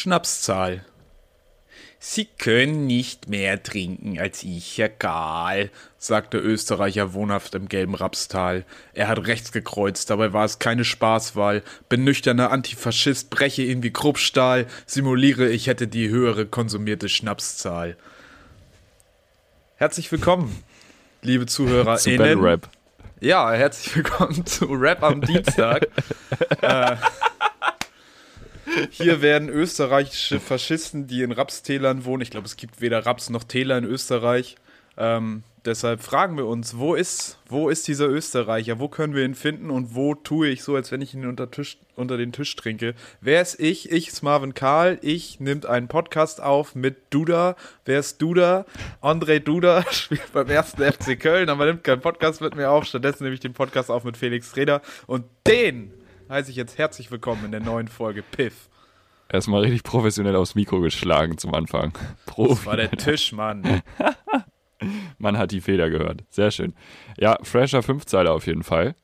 Schnapszahl. Sie können nicht mehr trinken als ich, Herr Gahl, sagte Österreicher wohnhaft im gelben Rapstal. Er hat rechts gekreuzt, dabei war es keine Spaßwahl. Bin nüchterner Antifaschist, breche ihn wie Kruppstahl, simuliere, ich hätte die höhere konsumierte Schnapszahl. Herzlich willkommen, liebe Zuhörer. Zu Ben Rap. Ja, herzlich willkommen zu Rap am Dienstag. äh, hier werden österreichische Faschisten, die in Rapstälern wohnen, ich glaube, es gibt weder Raps noch Täler in Österreich. Ähm, deshalb fragen wir uns, wo ist, wo ist dieser Österreicher? Wo können wir ihn finden und wo tue ich so, als wenn ich ihn unter, Tisch, unter den Tisch trinke? Wer ist ich? Ich ist Marvin Karl. Ich nimmt einen Podcast auf mit Duda. Wer ist Duda? André Duda spielt beim ersten FC Köln, aber nimmt keinen Podcast mit mir auf. Stattdessen nehme ich den Podcast auf mit Felix Reda und den heiße ich jetzt herzlich willkommen in der neuen Folge Piff. Erstmal richtig professionell aufs Mikro geschlagen zum Anfang. Profi. Das war der Tisch, Mann. Man hat die Feder gehört. Sehr schön. Ja, fresher Fünfzeiler auf jeden Fall.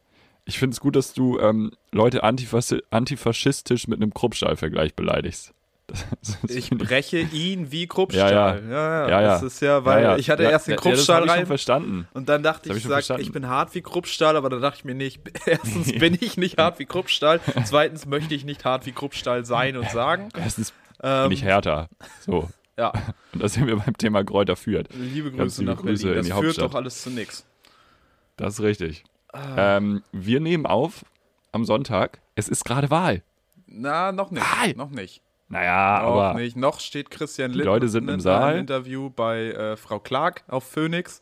Ich finde es gut, dass du ähm, Leute antifas antifaschistisch mit einem Kruppstahl-Vergleich beleidigst. Ich breche ihn wie Kruppstahl. Ja, ja. ja, ja. Das ist ja, weil ich hatte erst den Kruppstahl ja, rein. Verstanden. Und dann dachte ich, ich, sag, ich bin hart wie Kruppstahl, aber da dachte ich mir nicht, erstens bin ich nicht hart wie Kruppstahl, zweitens möchte ich nicht hart wie Kruppstahl sein und sagen. Erstens ähm, bin ich härter. So. Ja. Und da sind wir beim Thema Kräuter führt. Liebe Grüße liebe nach Grüße Berlin. Das führt doch alles zu nichts. Das ist richtig. Ah. Ähm, wir nehmen auf am Sonntag. Es ist gerade Wahl. Na, noch nicht. Wahl. Noch nicht. Naja, noch aber. Nicht. Noch steht Christian Lind Leute sind im Saal. Im Interview bei äh, Frau Clark auf Phoenix.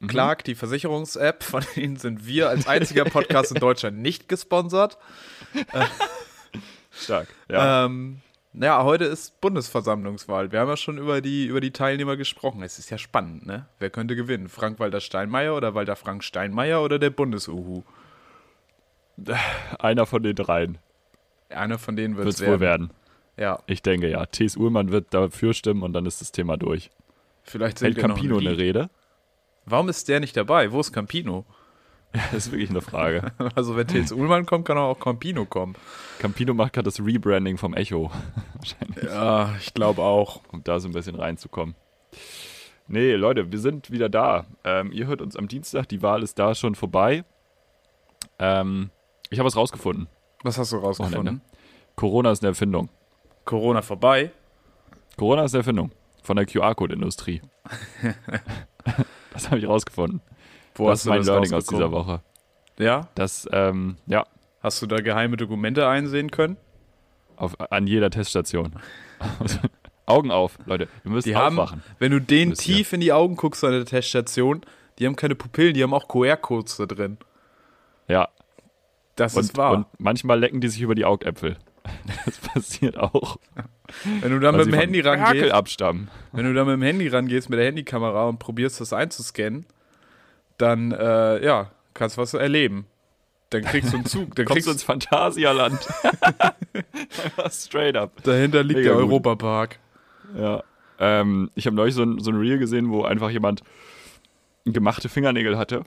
Mhm. Clark, die Versicherungs-App, von denen sind wir als einziger Podcast in Deutschland nicht gesponsert. Stark, ja. Ähm, ja, heute ist Bundesversammlungswahl. Wir haben ja schon über die, über die Teilnehmer gesprochen. Es ist ja spannend, ne? Wer könnte gewinnen? Frank-Walter Steinmeier oder Walter Frank Steinmeier oder der Bundesuhu? Einer von den dreien. Einer von denen wird es wohl werden. Ja. Ich denke ja. T.S. Ullmann wird dafür stimmen und dann ist das Thema durch. Vielleicht sind Hält Campino eine Rede? Warum ist der nicht dabei? Wo ist Campino? Ja, das ist wirklich eine Frage. Also wenn T.S. Ullmann kommt, kann auch Campino kommen. Campino macht gerade das Rebranding vom Echo. Wahrscheinlich. Ja, ich glaube auch. Um da so ein bisschen reinzukommen. Nee, Leute, wir sind wieder da. Ähm, ihr hört uns am Dienstag, die Wahl ist da schon vorbei. Ähm, ich habe was rausgefunden. Was hast du rausgefunden? Corona ist eine Erfindung. Corona vorbei? Corona ist Erfindung von der QR-Code-Industrie. das habe ich rausgefunden. Wo das ist mein Learning aus dieser Woche. Ja? Das, ähm, ja. Hast du da geheime Dokumente einsehen können? Auf, an jeder Teststation. Augen auf, Leute. Wir müssen die aufwachen. Haben, wenn du denen tief in die Augen guckst an der Teststation, die haben keine Pupillen, die haben auch QR-Codes da drin. Ja. Das und, ist wahr. Und manchmal lecken die sich über die Augäpfel. Das passiert auch. Wenn du dann mit dem Handy rangehst, abstammen. wenn du dann mit dem Handy rangehst mit der Handykamera und probierst das einzuscannen, dann äh, ja, kannst du was erleben. Dann kriegst du einen Zug. Dann Kommst du ins Phantasialand. Straight up. Dahinter liegt Mega der Europapark. Ja. Ähm, ich habe neulich so ein, so ein Reel gesehen, wo einfach jemand gemachte Fingernägel hatte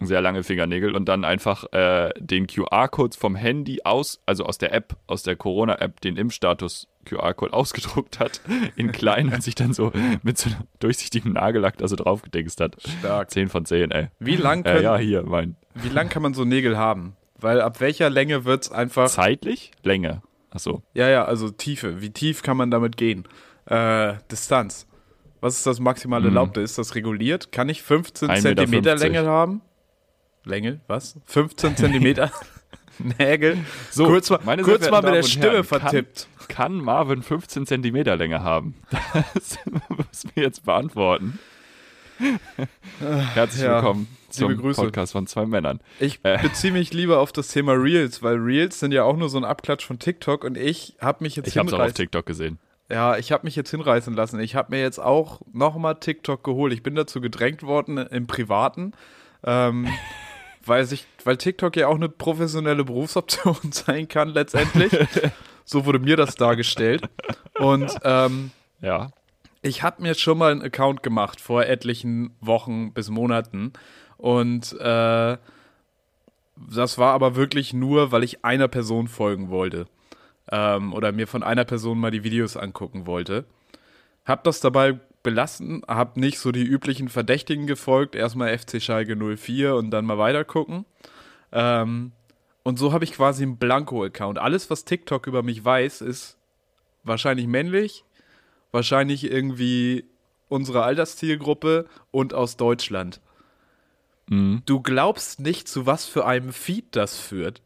sehr lange Fingernägel und dann einfach äh, den QR-Code vom Handy aus, also aus der App, aus der Corona-App, den Impfstatus QR-Code ausgedruckt hat, in klein und sich dann so mit so einem durchsichtigen Nagellack da so draufgedingst hat. Stark. 10 von 10, ey. Wie lang, können, äh, ja, hier, mein. wie lang kann man so Nägel haben? Weil ab welcher Länge wird es einfach. Zeitlich? Länge. Achso. Ja, ja, also Tiefe. Wie tief kann man damit gehen? Äh, Distanz. Was ist das maximal mhm. Erlaubte? Ist das reguliert? Kann ich 15 Zentimeter Länge haben? Länge, was? 15 Zentimeter Nägel. So, kurz mal, kurz mal mit der Stimme Herren, vertippt. Kann, kann, Marvin 15 Zentimeter Länge haben? Das müssen wir jetzt beantworten. Herzlich ja, willkommen zum Podcast von zwei Männern. Ich äh. beziehe mich lieber auf das Thema Reels, weil Reels sind ja auch nur so ein Abklatsch von TikTok und ich habe mich jetzt Ich habe es auch auf TikTok gesehen. Ja, ich habe mich jetzt hinreißen lassen. Ich habe mir jetzt auch nochmal TikTok geholt. Ich bin dazu gedrängt worden im Privaten. Ähm, weil sich, weil TikTok ja auch eine professionelle Berufsoption sein kann letztendlich. so wurde mir das dargestellt. Und ähm, ja. Ich habe mir schon mal einen Account gemacht vor etlichen Wochen bis Monaten. Und äh, das war aber wirklich nur, weil ich einer Person folgen wollte. ähm, oder mir von einer Person mal die Videos angucken wollte. Hab das dabei belassen, hab nicht so die üblichen Verdächtigen gefolgt, erstmal FC Schalke 04 und dann mal weiter gucken. Ähm, und so habe ich quasi einen Blanko-Account. Alles, was TikTok über mich weiß, ist wahrscheinlich männlich, wahrscheinlich irgendwie unsere Alterszielgruppe und aus Deutschland. Mhm. Du glaubst nicht, zu was für einem Feed das führt.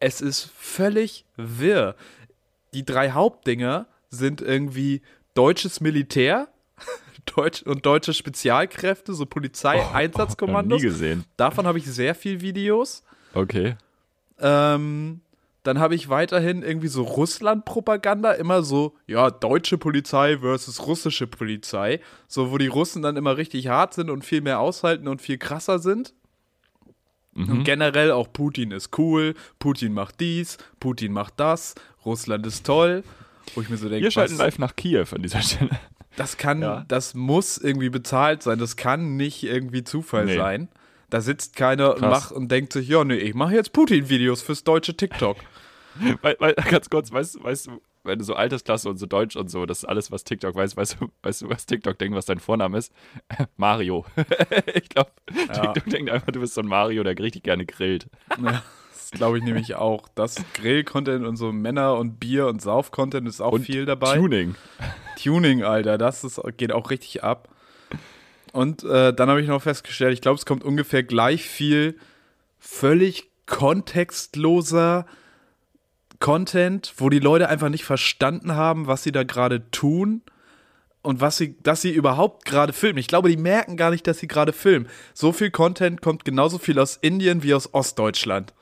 Es ist völlig wirr. Die drei Hauptdinger sind irgendwie deutsches Militär Deutsch und deutsche Spezialkräfte, so Oh, Polizeieinsatzkommandos. nie gesehen. Davon habe ich sehr viel Videos. Okay. Ähm, dann habe ich weiterhin irgendwie so Russland-Propaganda, immer so, ja, deutsche Polizei versus russische Polizei. So, wo die Russen dann immer richtig hart sind und viel mehr aushalten und viel krasser sind. Mhm. Und generell auch Putin ist cool, Putin macht dies, Putin macht das, Russland ist toll. Wo ich mir so denke, Wir schalten was- live nach Kiew an dieser Stelle. Das kann, Ja. das muss irgendwie bezahlt sein. Das kann nicht irgendwie Zufall Nee. sein. Da sitzt keiner und, Krass. macht und denkt sich, ja, nee, ich mache jetzt Putin-Videos fürs deutsche TikTok. weil, weil, ganz kurz, weißt, du- weißt du, wenn du so Altersklasse und so Deutsch und so, das ist alles, was TikTok weiß, weißt du, weißt du, was TikTok denkt, was dein Vorname ist? Mario. ich glaube, Ja. TikTok denkt einfach, du bist so ein Mario, der richtig gerne grillt. Ja, glaube ich nämlich auch. Das Grill-Content und so Männer- und Bier- und Sauf-Content ist auch Und viel dabei. Tuning. Tuning, Alter, das ist, geht auch richtig ab. Und äh, dann habe ich noch festgestellt, ich glaube, es kommt ungefähr gleich viel völlig kontextloser Content, wo die Leute einfach nicht verstanden haben, was sie da gerade tun und was sie, dass sie überhaupt gerade filmen. Ich glaube, die merken gar nicht, dass sie gerade filmen. So viel Content kommt genauso viel aus Indien wie aus Ostdeutschland.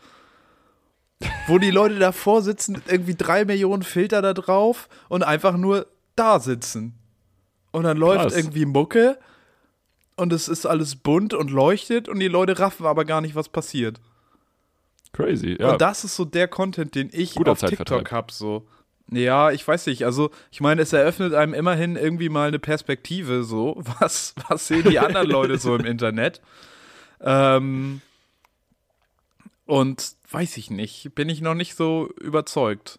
Wo die Leute davor sitzen, irgendwie drei Millionen Filter da drauf und einfach nur da sitzen. Und dann läuft Krass. irgendwie Mucke und es ist alles bunt und leuchtet und die Leute raffen aber gar nicht, was passiert. Crazy, ja. Und das ist so der Content, den ich Guter auf TikTok habe. So. Ja, ich weiß nicht. Also, ich meine, es eröffnet einem immerhin irgendwie mal eine Perspektive, so. Was, was sehen die anderen Leute so im Internet? Ähm, und weiß ich nicht. Bin ich noch nicht so überzeugt.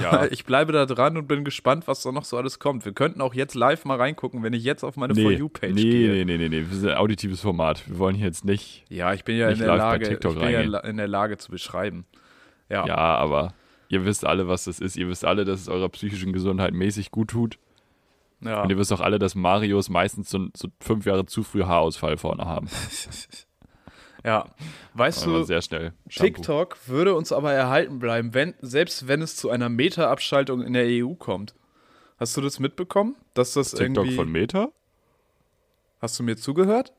ja. Ich bleibe da dran und bin gespannt, was da noch so alles kommt. Wir könnten auch jetzt live mal reingucken, wenn ich jetzt auf meine For nee, You-Page nee, gehe. nee, nee, nee, nee, wir sind ein auditives Format. Wir wollen hier jetzt nicht, Ja, ich bin ja in Nicht der Lage, ich bin ja in der Lage zu beschreiben. Ja. ja, aber ihr wisst alle, was das ist. Ihr wisst alle, dass es eurer psychischen Gesundheit mäßig gut tut. ja. Und ihr wisst auch alle, dass Marios meistens so, so fünf Jahre zu früh Haarausfall vorne haben. ja. Weißt du, sehr schnell. Shampoo. TikTok würde uns aber erhalten bleiben, wenn, selbst wenn es zu einer Meta-Abschaltung in der EU kommt. Hast du das mitbekommen? Dass das TikTok irgendwie. von Meta? hast du mir zugehört?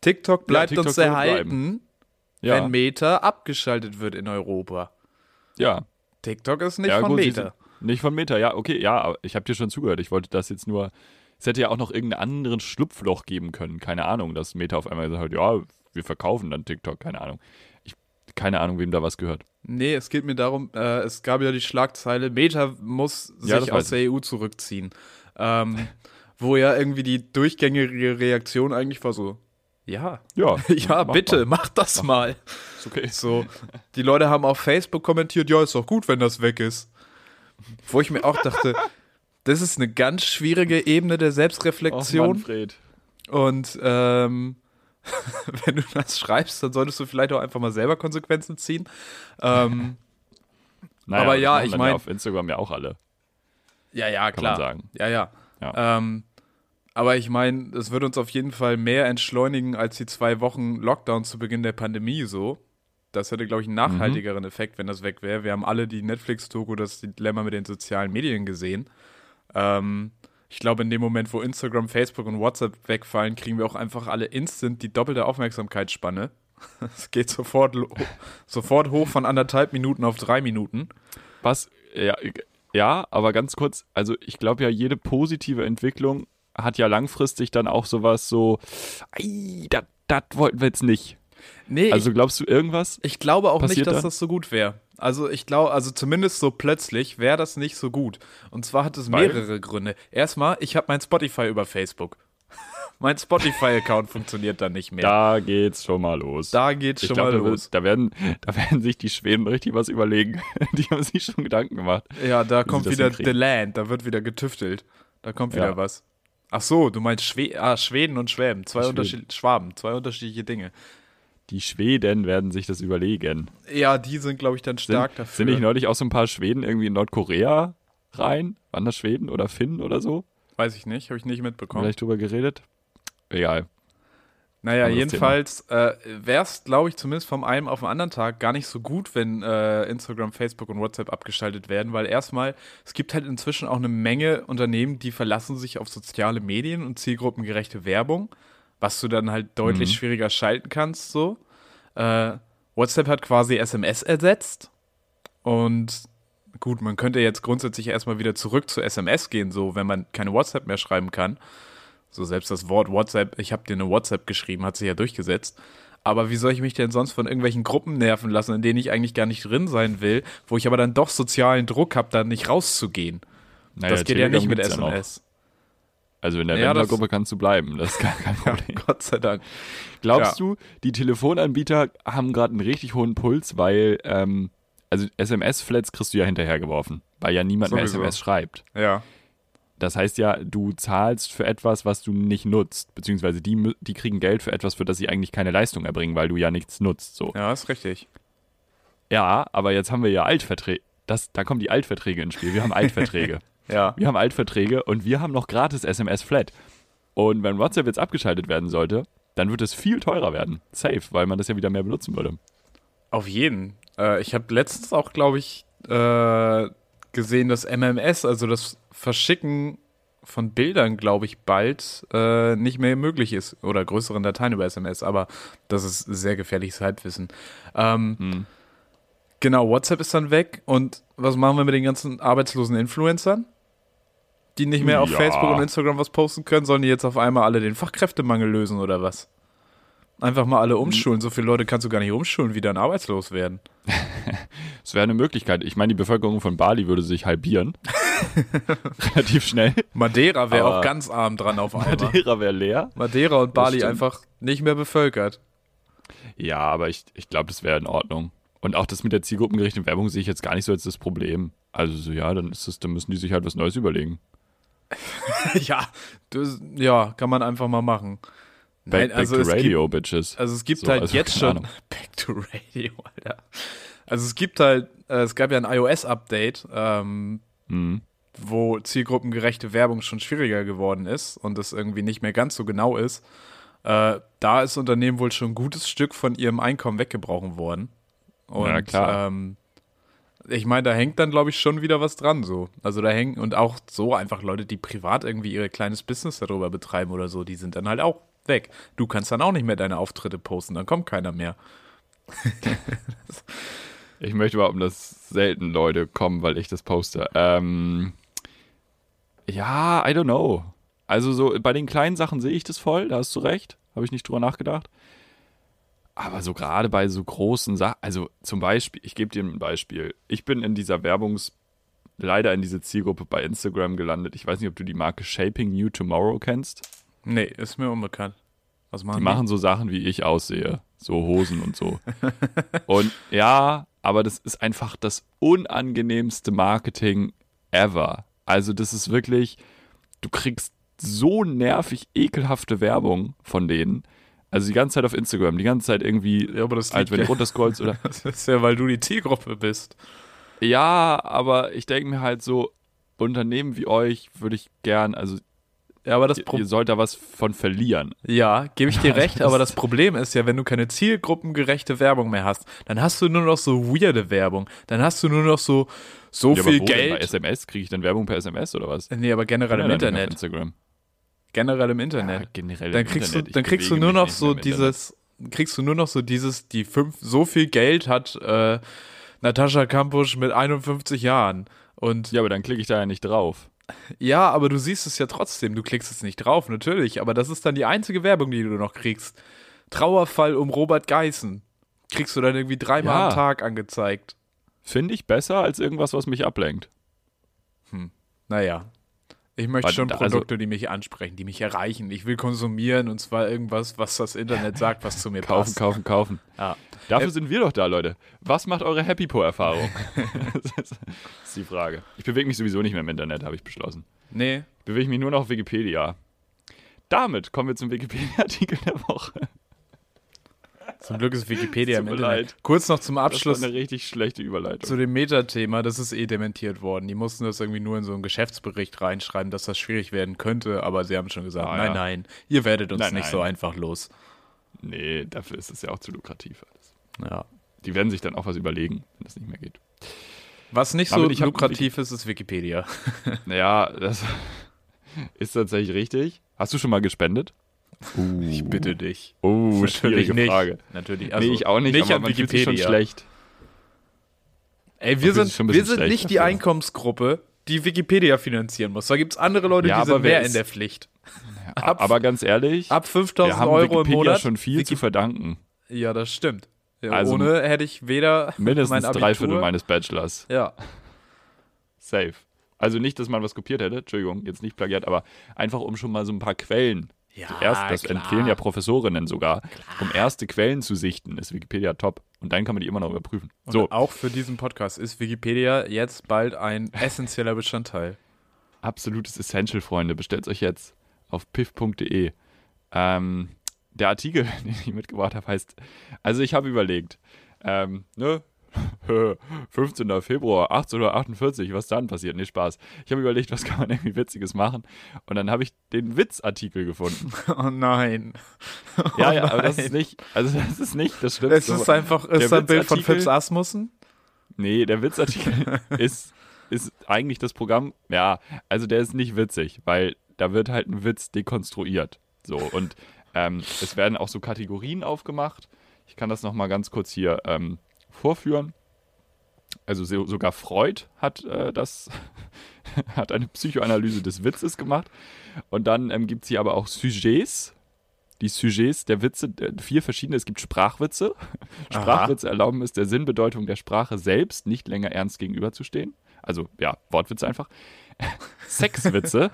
TikTok bleibt TikTok uns erhalten, Ja. wenn Meta abgeschaltet wird in Europa. ja. TikTok ist nicht ja, von gut, Meta. Nicht von Meta, ja, okay, ja, aber ich habe dir schon zugehört. Ich wollte das jetzt nur. Es hätte ja auch noch irgendeinen anderen Schlupfloch geben können. Keine Ahnung, dass Meta auf einmal gesagt hat, ja, wir verkaufen dann TikTok, keine Ahnung. Ich, keine Ahnung, wem da was gehört. Nee, es geht mir darum, äh, es gab ja die Schlagzeile, Meta muss Ja, sich aus der EU zurückziehen. Ähm, wo ja irgendwie die durchgängige Reaktion eigentlich war so, ja, Ja, ja, mach bitte, mal. mach das mal. Ist okay. So, die Leute haben auf Facebook kommentiert, ja, ist doch gut, wenn das weg ist. Wo ich mir auch dachte, das ist eine ganz schwierige Ebene der Och, Selbstreflexion. Manfred. und ähm, wenn du das schreibst, dann solltest du vielleicht auch einfach mal selber Konsequenzen ziehen. Ähm, Naja, Aber ja, ich dann mein- auf Instagram ja auch alle. ja, ja, Kann man klar. sagen. Ja, ja. Ja. Ähm, aber ich meine, es wird uns auf jeden Fall mehr entschleunigen als die zwei Wochen Lockdown zu Beginn der Pandemie so. Das hätte, glaube ich, einen nachhaltigeren Effekt, wenn das weg wäre. Wir haben alle die Netflix-Doku, das Dilemma mit den sozialen Medien gesehen. Ähm, ich glaube, in dem Moment, wo Instagram, Facebook und WhatsApp wegfallen, kriegen wir auch einfach alle instant die doppelte Aufmerksamkeitsspanne. Es geht sofort, sofort hoch von anderthalb Minuten auf drei Minuten. Was, ja, ja, aber ganz kurz, also ich glaube ja, jede positive Entwicklung hat ja langfristig dann auch sowas so, das wollten wir jetzt nicht. Nee, Also glaubst du irgendwas? Ich glaube auch nicht, dass da? das so gut wäre. Also ich glaube, also zumindest so plötzlich wäre das nicht so gut. Und zwar hat es Weil? mehrere Gründe. Erstmal, ich habe mein Spotify über Facebook. mein Spotify-Account funktioniert dann nicht mehr. Da geht's schon mal los. Da geht's ich schon glaub, mal los. da, werden, da werden sich die Schweden richtig was überlegen. Die haben sich schon Gedanken gemacht. Ja, da kommt wieder. The Land, da wird wieder getüftelt. Da kommt wieder Ja. was. Ach so, du meinst Schwe ah, Schweden und Schwäben, zwei Schweden. Schwaben, zwei unterschiedliche Dinge. Die Schweden werden sich das überlegen. Ja, die sind glaube ich dann Sind, stark dafür. sind nicht neulich auch so ein paar Schweden irgendwie in Nordkorea rein? Waren das Schweden oder Finnen oder so? Weiß ich nicht, habe ich nicht mitbekommen. Vielleicht drüber geredet? Egal. Naja, Anderes jedenfalls äh, wäre es, glaube ich, zumindest vom einen auf den anderen Tag gar nicht so gut, wenn äh, Instagram, Facebook und WhatsApp abgeschaltet werden, weil erstmal, es gibt halt inzwischen auch eine Menge Unternehmen, die verlassen sich auf soziale Medien und zielgruppengerechte Werbung, was du dann halt deutlich Mhm. schwieriger schalten kannst, so. Äh, WhatsApp hat quasi SMS ersetzt und gut, man könnte jetzt grundsätzlich erstmal wieder zurück zu SMS gehen, so, wenn man keine WhatsApp mehr schreiben kann. So selbst das Wort WhatsApp, ich habe dir eine WhatsApp geschrieben, hat sich ja durchgesetzt. Aber wie soll ich mich denn sonst von irgendwelchen Gruppen nerven lassen, in denen ich eigentlich gar nicht drin sein will, wo ich aber dann doch sozialen Druck habe, da nicht rauszugehen? Naja, das geht ja Telegram nicht mit ja. SMS. Also in der Ja, das- Wendler-Gruppe kannst du bleiben, das ist gar kein Ja, Problem. Gott sei Dank. Glaubst du, die Telefonanbieter haben gerade einen richtig hohen Puls, weil, ähm, also SMS-Flats kriegst du ja hinterhergeworfen, weil ja niemand mehr Sowieso. SMS schreibt. Ja. Das heißt ja, du zahlst für etwas, was du nicht nutzt, beziehungsweise die, die kriegen Geld für etwas, für das sie eigentlich keine Leistung erbringen, weil du ja nichts nutzt. So. Ja, ist richtig. Ja, aber jetzt haben wir ja Altverträge. Das, da kommen die Altverträge ins Spiel. Wir haben Altverträge. Ja. wir haben Altverträge und wir haben noch gratis SMS-Flat. Und wenn WhatsApp jetzt abgeschaltet werden sollte, dann wird es viel teurer werden. Safe, weil man das ja wieder mehr benutzen würde. Auf jeden. Äh, ich habe letztens auch, glaube ich, äh, gesehen, dass MMS, also das Verschicken von Bildern, glaube ich, bald äh, nicht mehr möglich ist. Oder größeren Dateien über SMS, aber das ist sehr gefährliches Halbwissen. Ähm, Hm. Genau, WhatsApp ist dann weg. Und was machen wir mit den ganzen arbeitslosen Influencern? Die nicht mehr auf Ja. Facebook und Instagram was posten können, sollen die jetzt auf einmal alle den Fachkräftemangel lösen oder was? Einfach mal alle umschulen. So viele Leute kannst du gar nicht umschulen, wie dann arbeitslos werden. Es wäre eine Möglichkeit. Ich meine, die Bevölkerung von Bali würde sich halbieren. Relativ schnell. Madeira wäre auch ganz arm dran auf einmal. Madeira wäre leer. Madeira und Bali einfach nicht mehr bevölkert. Ja, aber ich, ich glaube, das wäre in Ordnung. Und auch das mit der zielgruppengerichteten Werbung sehe ich jetzt gar nicht so als das Problem. Also so, ja, dann ist es, dann müssen die sich halt was Neues überlegen. ja, das, ja, kann man einfach mal machen. Back, Nein, also back to gibt, Radio, Bitches. also es gibt So, halt also jetzt schon Ahnung. Back to Radio, Alter. Also es gibt halt, äh, es gab ja ein iOS-Update, ähm, Mhm. wo zielgruppengerechte Werbung schon schwieriger geworden ist und es irgendwie nicht mehr ganz so genau ist. Äh, da ist Unternehmen wohl schon ein gutes Stück von ihrem Einkommen weggebrochen worden. Und, Ja, klar. Ähm, ich meine, da hängt dann, glaube ich, schon wieder was dran so. Also da hängen und auch so einfach Leute, die privat irgendwie ihr kleines Business darüber betreiben oder so, die sind dann halt auch weg. Du kannst dann auch nicht mehr deine Auftritte posten, dann kommt keiner mehr. Ich möchte überhaupt, dass selten Leute kommen, weil ich das poste. Ähm, ja, I don't know. Also so bei den kleinen Sachen sehe ich das voll, da hast du recht. Habe ich nicht drüber nachgedacht. Aber so gerade bei so großen Sachen, also zum Beispiel, ich gebe dir ein Beispiel. Ich bin in dieser Werbungs, leider in diese Zielgruppe bei Instagram gelandet. Ich weiß nicht, ob du die Marke Shaping New Tomorrow kennst. Nee, ist mir unbekannt. Was machen Die machen so Sachen, wie ich aussehe. So Hosen und so. und ja, aber das ist einfach das unangenehmste Marketing ever. Also, das ist wirklich, du kriegst so nervig ekelhafte Werbung von denen. Also die ganze Zeit auf Instagram, die ganze Zeit irgendwie, Ja, aber das als wenn du runterscrollst oder. Das ist ja, weil du die Zielgruppe bist. Ja, aber ich denke mir halt so, Unternehmen wie euch würde ich gern, also Ja, aber das ihr, ihr sollt da was von verlieren. Ja, gebe ich dir recht, aber das Problem ist ja, wenn du keine zielgruppengerechte Werbung mehr hast, dann hast du nur noch so weirde Werbung. Dann hast du nur noch so, so Ja, aber viel wo denn? Bei Geld. SMS kriege ich dann Werbung per SMS oder was? Nee, aber generell Ja, im Internet. Instagram. Generell im Internet. Ja, generell dann im kriegst Internet. du, Ich dann kriegst du nur noch so Internet. dieses, kriegst du nur noch so dieses, die fünf, so viel Geld hat äh, Natascha Kampusch mit 51 Jahren. Und Ja, aber dann klicke ich da ja nicht drauf. Ja, aber du siehst es ja trotzdem. Du klickst es nicht drauf, natürlich. Aber das ist dann die einzige Werbung, die du noch kriegst. Trauerfall um Robert Geißen. Kriegst du dann irgendwie dreimal Ja. am Tag angezeigt. Finde ich besser als irgendwas, was mich ablenkt. Naja. Ich möchte schon also- Produkte, die mich ansprechen, die mich erreichen. Ich will konsumieren und zwar irgendwas, was das Internet sagt, was zu mir Kaufen, passt. kaufen, kaufen. Ja. Dafür Äh, sind wir doch da, Leute. Was macht eure Happy Po-Erfahrung? das ist die Frage. Ich bewege mich sowieso nicht mehr im Internet, habe ich beschlossen. Nee, Ich bewege mich nur noch auf Wikipedia. Damit kommen wir zum Wikipedia-Artikel der Woche. Zum Glück ist Wikipedia im Internet. Kurz noch zum Das Abschluss war eine richtig schlechte Überleitung. zu dem Metathema, das ist eh dementiert worden. Die mussten das irgendwie nur in so einen Geschäftsbericht reinschreiben, dass das schwierig werden könnte, aber sie haben schon gesagt, Ah, nein, ja. nein, ihr werdet uns Nein, nicht nein. so einfach los. Nee, dafür ist es ja auch zu lukrativ. alles. Ja. Die werden sich dann auch was überlegen, wenn das nicht mehr geht. Was nicht so Damit hab- lukrativ ist, ist Wikipedia. Naja, das ist tatsächlich richtig. Hast du schon mal gespendet? Ich bitte dich. Oh, schwierige nicht. Frage. Natürlich. Also nee, ich auch nicht, Nicht aber an man fühlt sich Wikipedia. schon schlecht. Ey, wir sind, wir sind schlecht nicht die. Einkommensgruppe, die Wikipedia finanzieren muss. Da gibt es andere Leute, Ja, die aber sind wer mehr ist- in der Pflicht. Ab, aber ganz ehrlich, Ab wir 5000 haben Euro Wikipedia im Monat. schon viel zu verdanken. ja, das stimmt. Ja, Also ohne hätte ich weder Mindestens mein Abitur, drei Viertel meines Bachelors. Ja, Safe. Also nicht, dass man was kopiert hätte, Entschuldigung, jetzt nicht plagiat, aber einfach um schon mal so ein paar Quellen. Ja, Erst, das klar. empfehlen ja Professorinnen sogar, um erste Quellen zu sichten, ist Wikipedia top. Und dann kann man die immer noch überprüfen. Und So, auch für diesen Podcast ist Wikipedia jetzt bald ein essentieller Bestandteil. absolutes Essential, Freunde. Bestellt euch jetzt auf piff.de. Ähm, der Artikel, den ich mitgebracht habe, heißt, also ich habe überlegt, ähm, ne, 15. Februar 1848, was dann passiert? Nee, Spaß. Ich habe überlegt, was kann man irgendwie Witziges machen. Und dann habe ich den Witzartikel gefunden. Oh nein. Ja, Oh ja, aber das nein. ist nicht, also das ist nicht das Schlimmste. Es ist einfach Der ist ein Bild von Fips Asmussen. Nee, der Witzartikel ist, ist eigentlich das Programm, ja, also der ist nicht witzig, weil da wird halt ein Witz dekonstruiert. So, und ähm, es werden auch so Kategorien aufgemacht. Ich kann das nochmal ganz kurz hier ähm, vorführen. Also so, sogar Freud hat äh, das, hat eine Psychoanalyse des Witzes gemacht. Und dann ähm, gibt es hier aber auch Sujets. Die Sujets der Witze, vier verschiedene. Es gibt Sprachwitze. Aha. Sprachwitze erlauben es der Sinnbedeutung der Sprache selbst nicht länger ernst gegenüberzustehen. Also ja, Wortwitze einfach. Sexwitze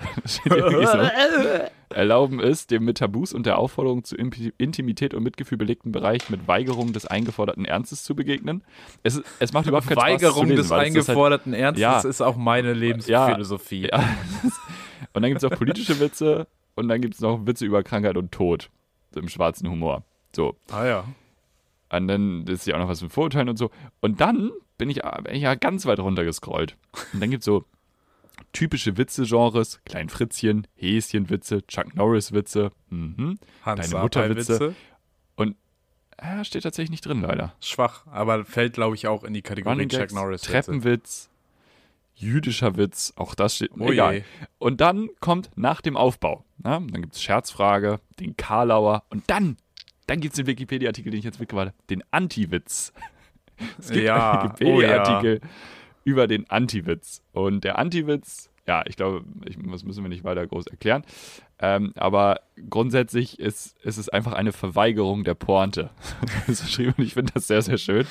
erlauben es, dem mit Tabus und der Aufforderung zu Intimität und Mitgefühl belegten Bereich mit Weigerung des eingeforderten Ernstes zu begegnen. Es, es macht überhaupt keinen Spaß Weigerung zu lesen, des halt, eingeforderten Ernstes Ja. ist auch meine Lebensphilosophie. ja, Und dann gibt es auch politische Witze und dann gibt es noch Witze über Krankheit und Tod. Im schwarzen Humor. So. Ah ja. Und dann ist ja auch noch was mit Vorurteilen und so. Und dann bin ich, bin ich ja ganz weit runter gescrollt. Und dann gibt es so typische Witze-Genres: Klein Fritzchen, Häschenwitze, Chuck Norris-Witze. Mhm. Deine Mutterwitze. Witze. Ah, steht tatsächlich nicht drin, leider. Schwach, aber fällt, glaube ich, auch in die Kategorie Chuck Norris. Witze. Treppenwitz, jüdischer Witz, auch das steht. Oh egal. je. Und dann kommt nach dem Aufbau, na, dann gibt es Scherzfrage, den Karlauer und dann, dann gibt es den Wikipedia-Artikel, den ich jetzt mitgebracht habe, den Anti-Witz. Es gibt Ja, einen oh ja. Über den Anti-Witz. Und der Anti-Witz, ja, ich glaube, ich, das müssen wir nicht weiter groß erklären. Ähm, aber grundsätzlich ist, ist es einfach eine Verweigerung der Pointe. Ich finde das sehr, sehr schön.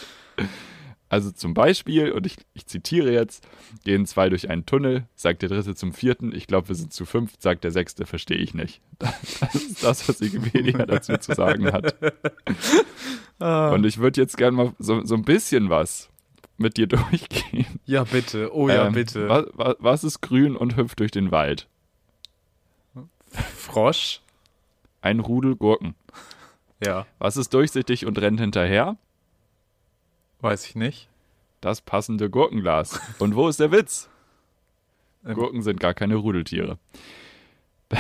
Also zum Beispiel, und ich, ich zitiere jetzt, gehen zwei durch einen Tunnel, sagt der dritte zum vierten, ich glaube, wir sind zu fünft, sagt der sechste, verstehe ich nicht. Das ist das, was Wikipedia dazu zu sagen hat. Ah. Und ich würde jetzt gerne mal so, so ein bisschen was mit dir durchgehen. Ja, bitte. Oh ja, Ähm, bitte. Was, was, was ist grün und hüpft durch den Wald? Frosch? Ein Rudel Gurken. Ja, Was ist durchsichtig und rennt hinterher? weiß ich nicht. Das passende Gurkenglas. Und wo ist der Witz? Ähm. Gurken sind gar keine Rudeltiere.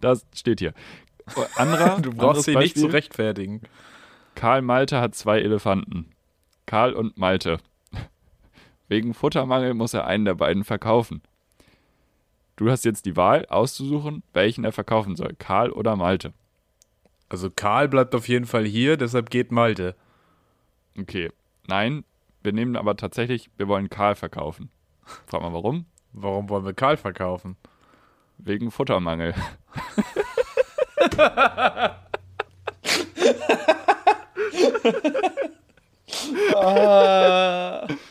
Das steht hier. Anderer, Du brauchst sie nicht zu rechtfertigen. Karl Malte hat zwei Elefanten. Karl und Malte. Wegen Futtermangel muss er einen der beiden verkaufen. Du hast jetzt die Wahl, auszusuchen, welchen er verkaufen soll. Karl oder Malte. Also Karl bleibt auf jeden Fall hier, deshalb geht Malte. Okay. Nein, wir nehmen aber tatsächlich, wir wollen Karl verkaufen. Frag mal warum? Warum wollen wir Karl verkaufen? Wegen Futtermangel.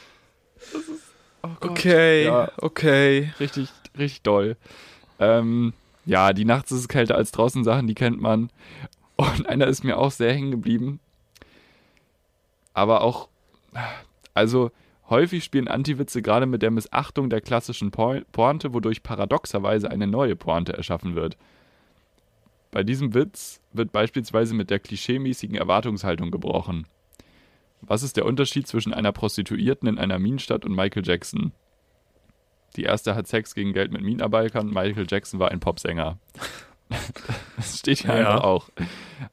Oh. Okay, Ja. okay. Richtig, richtig doll. Ähm, ja, die nachts ist es kälter als draußen Sachen, die kennt man. Und einer ist mir auch sehr hängen geblieben. Aber auch, also häufig spielen Antiwitze gerade mit der Missachtung der klassischen Po- Pointe, wodurch paradoxerweise eine neue Pointe erschaffen wird. Bei diesem Witz wird beispielsweise mit der klischeemäßigen Erwartungshaltung gebrochen. Was ist der Unterschied zwischen einer Prostituierten in einer Minenstadt und Michael Jackson? Die erste hat Sex gegen Geld mit Minenarbeitern, Michael Jackson war ein Popsänger. das steht hier Ja. einfach auch.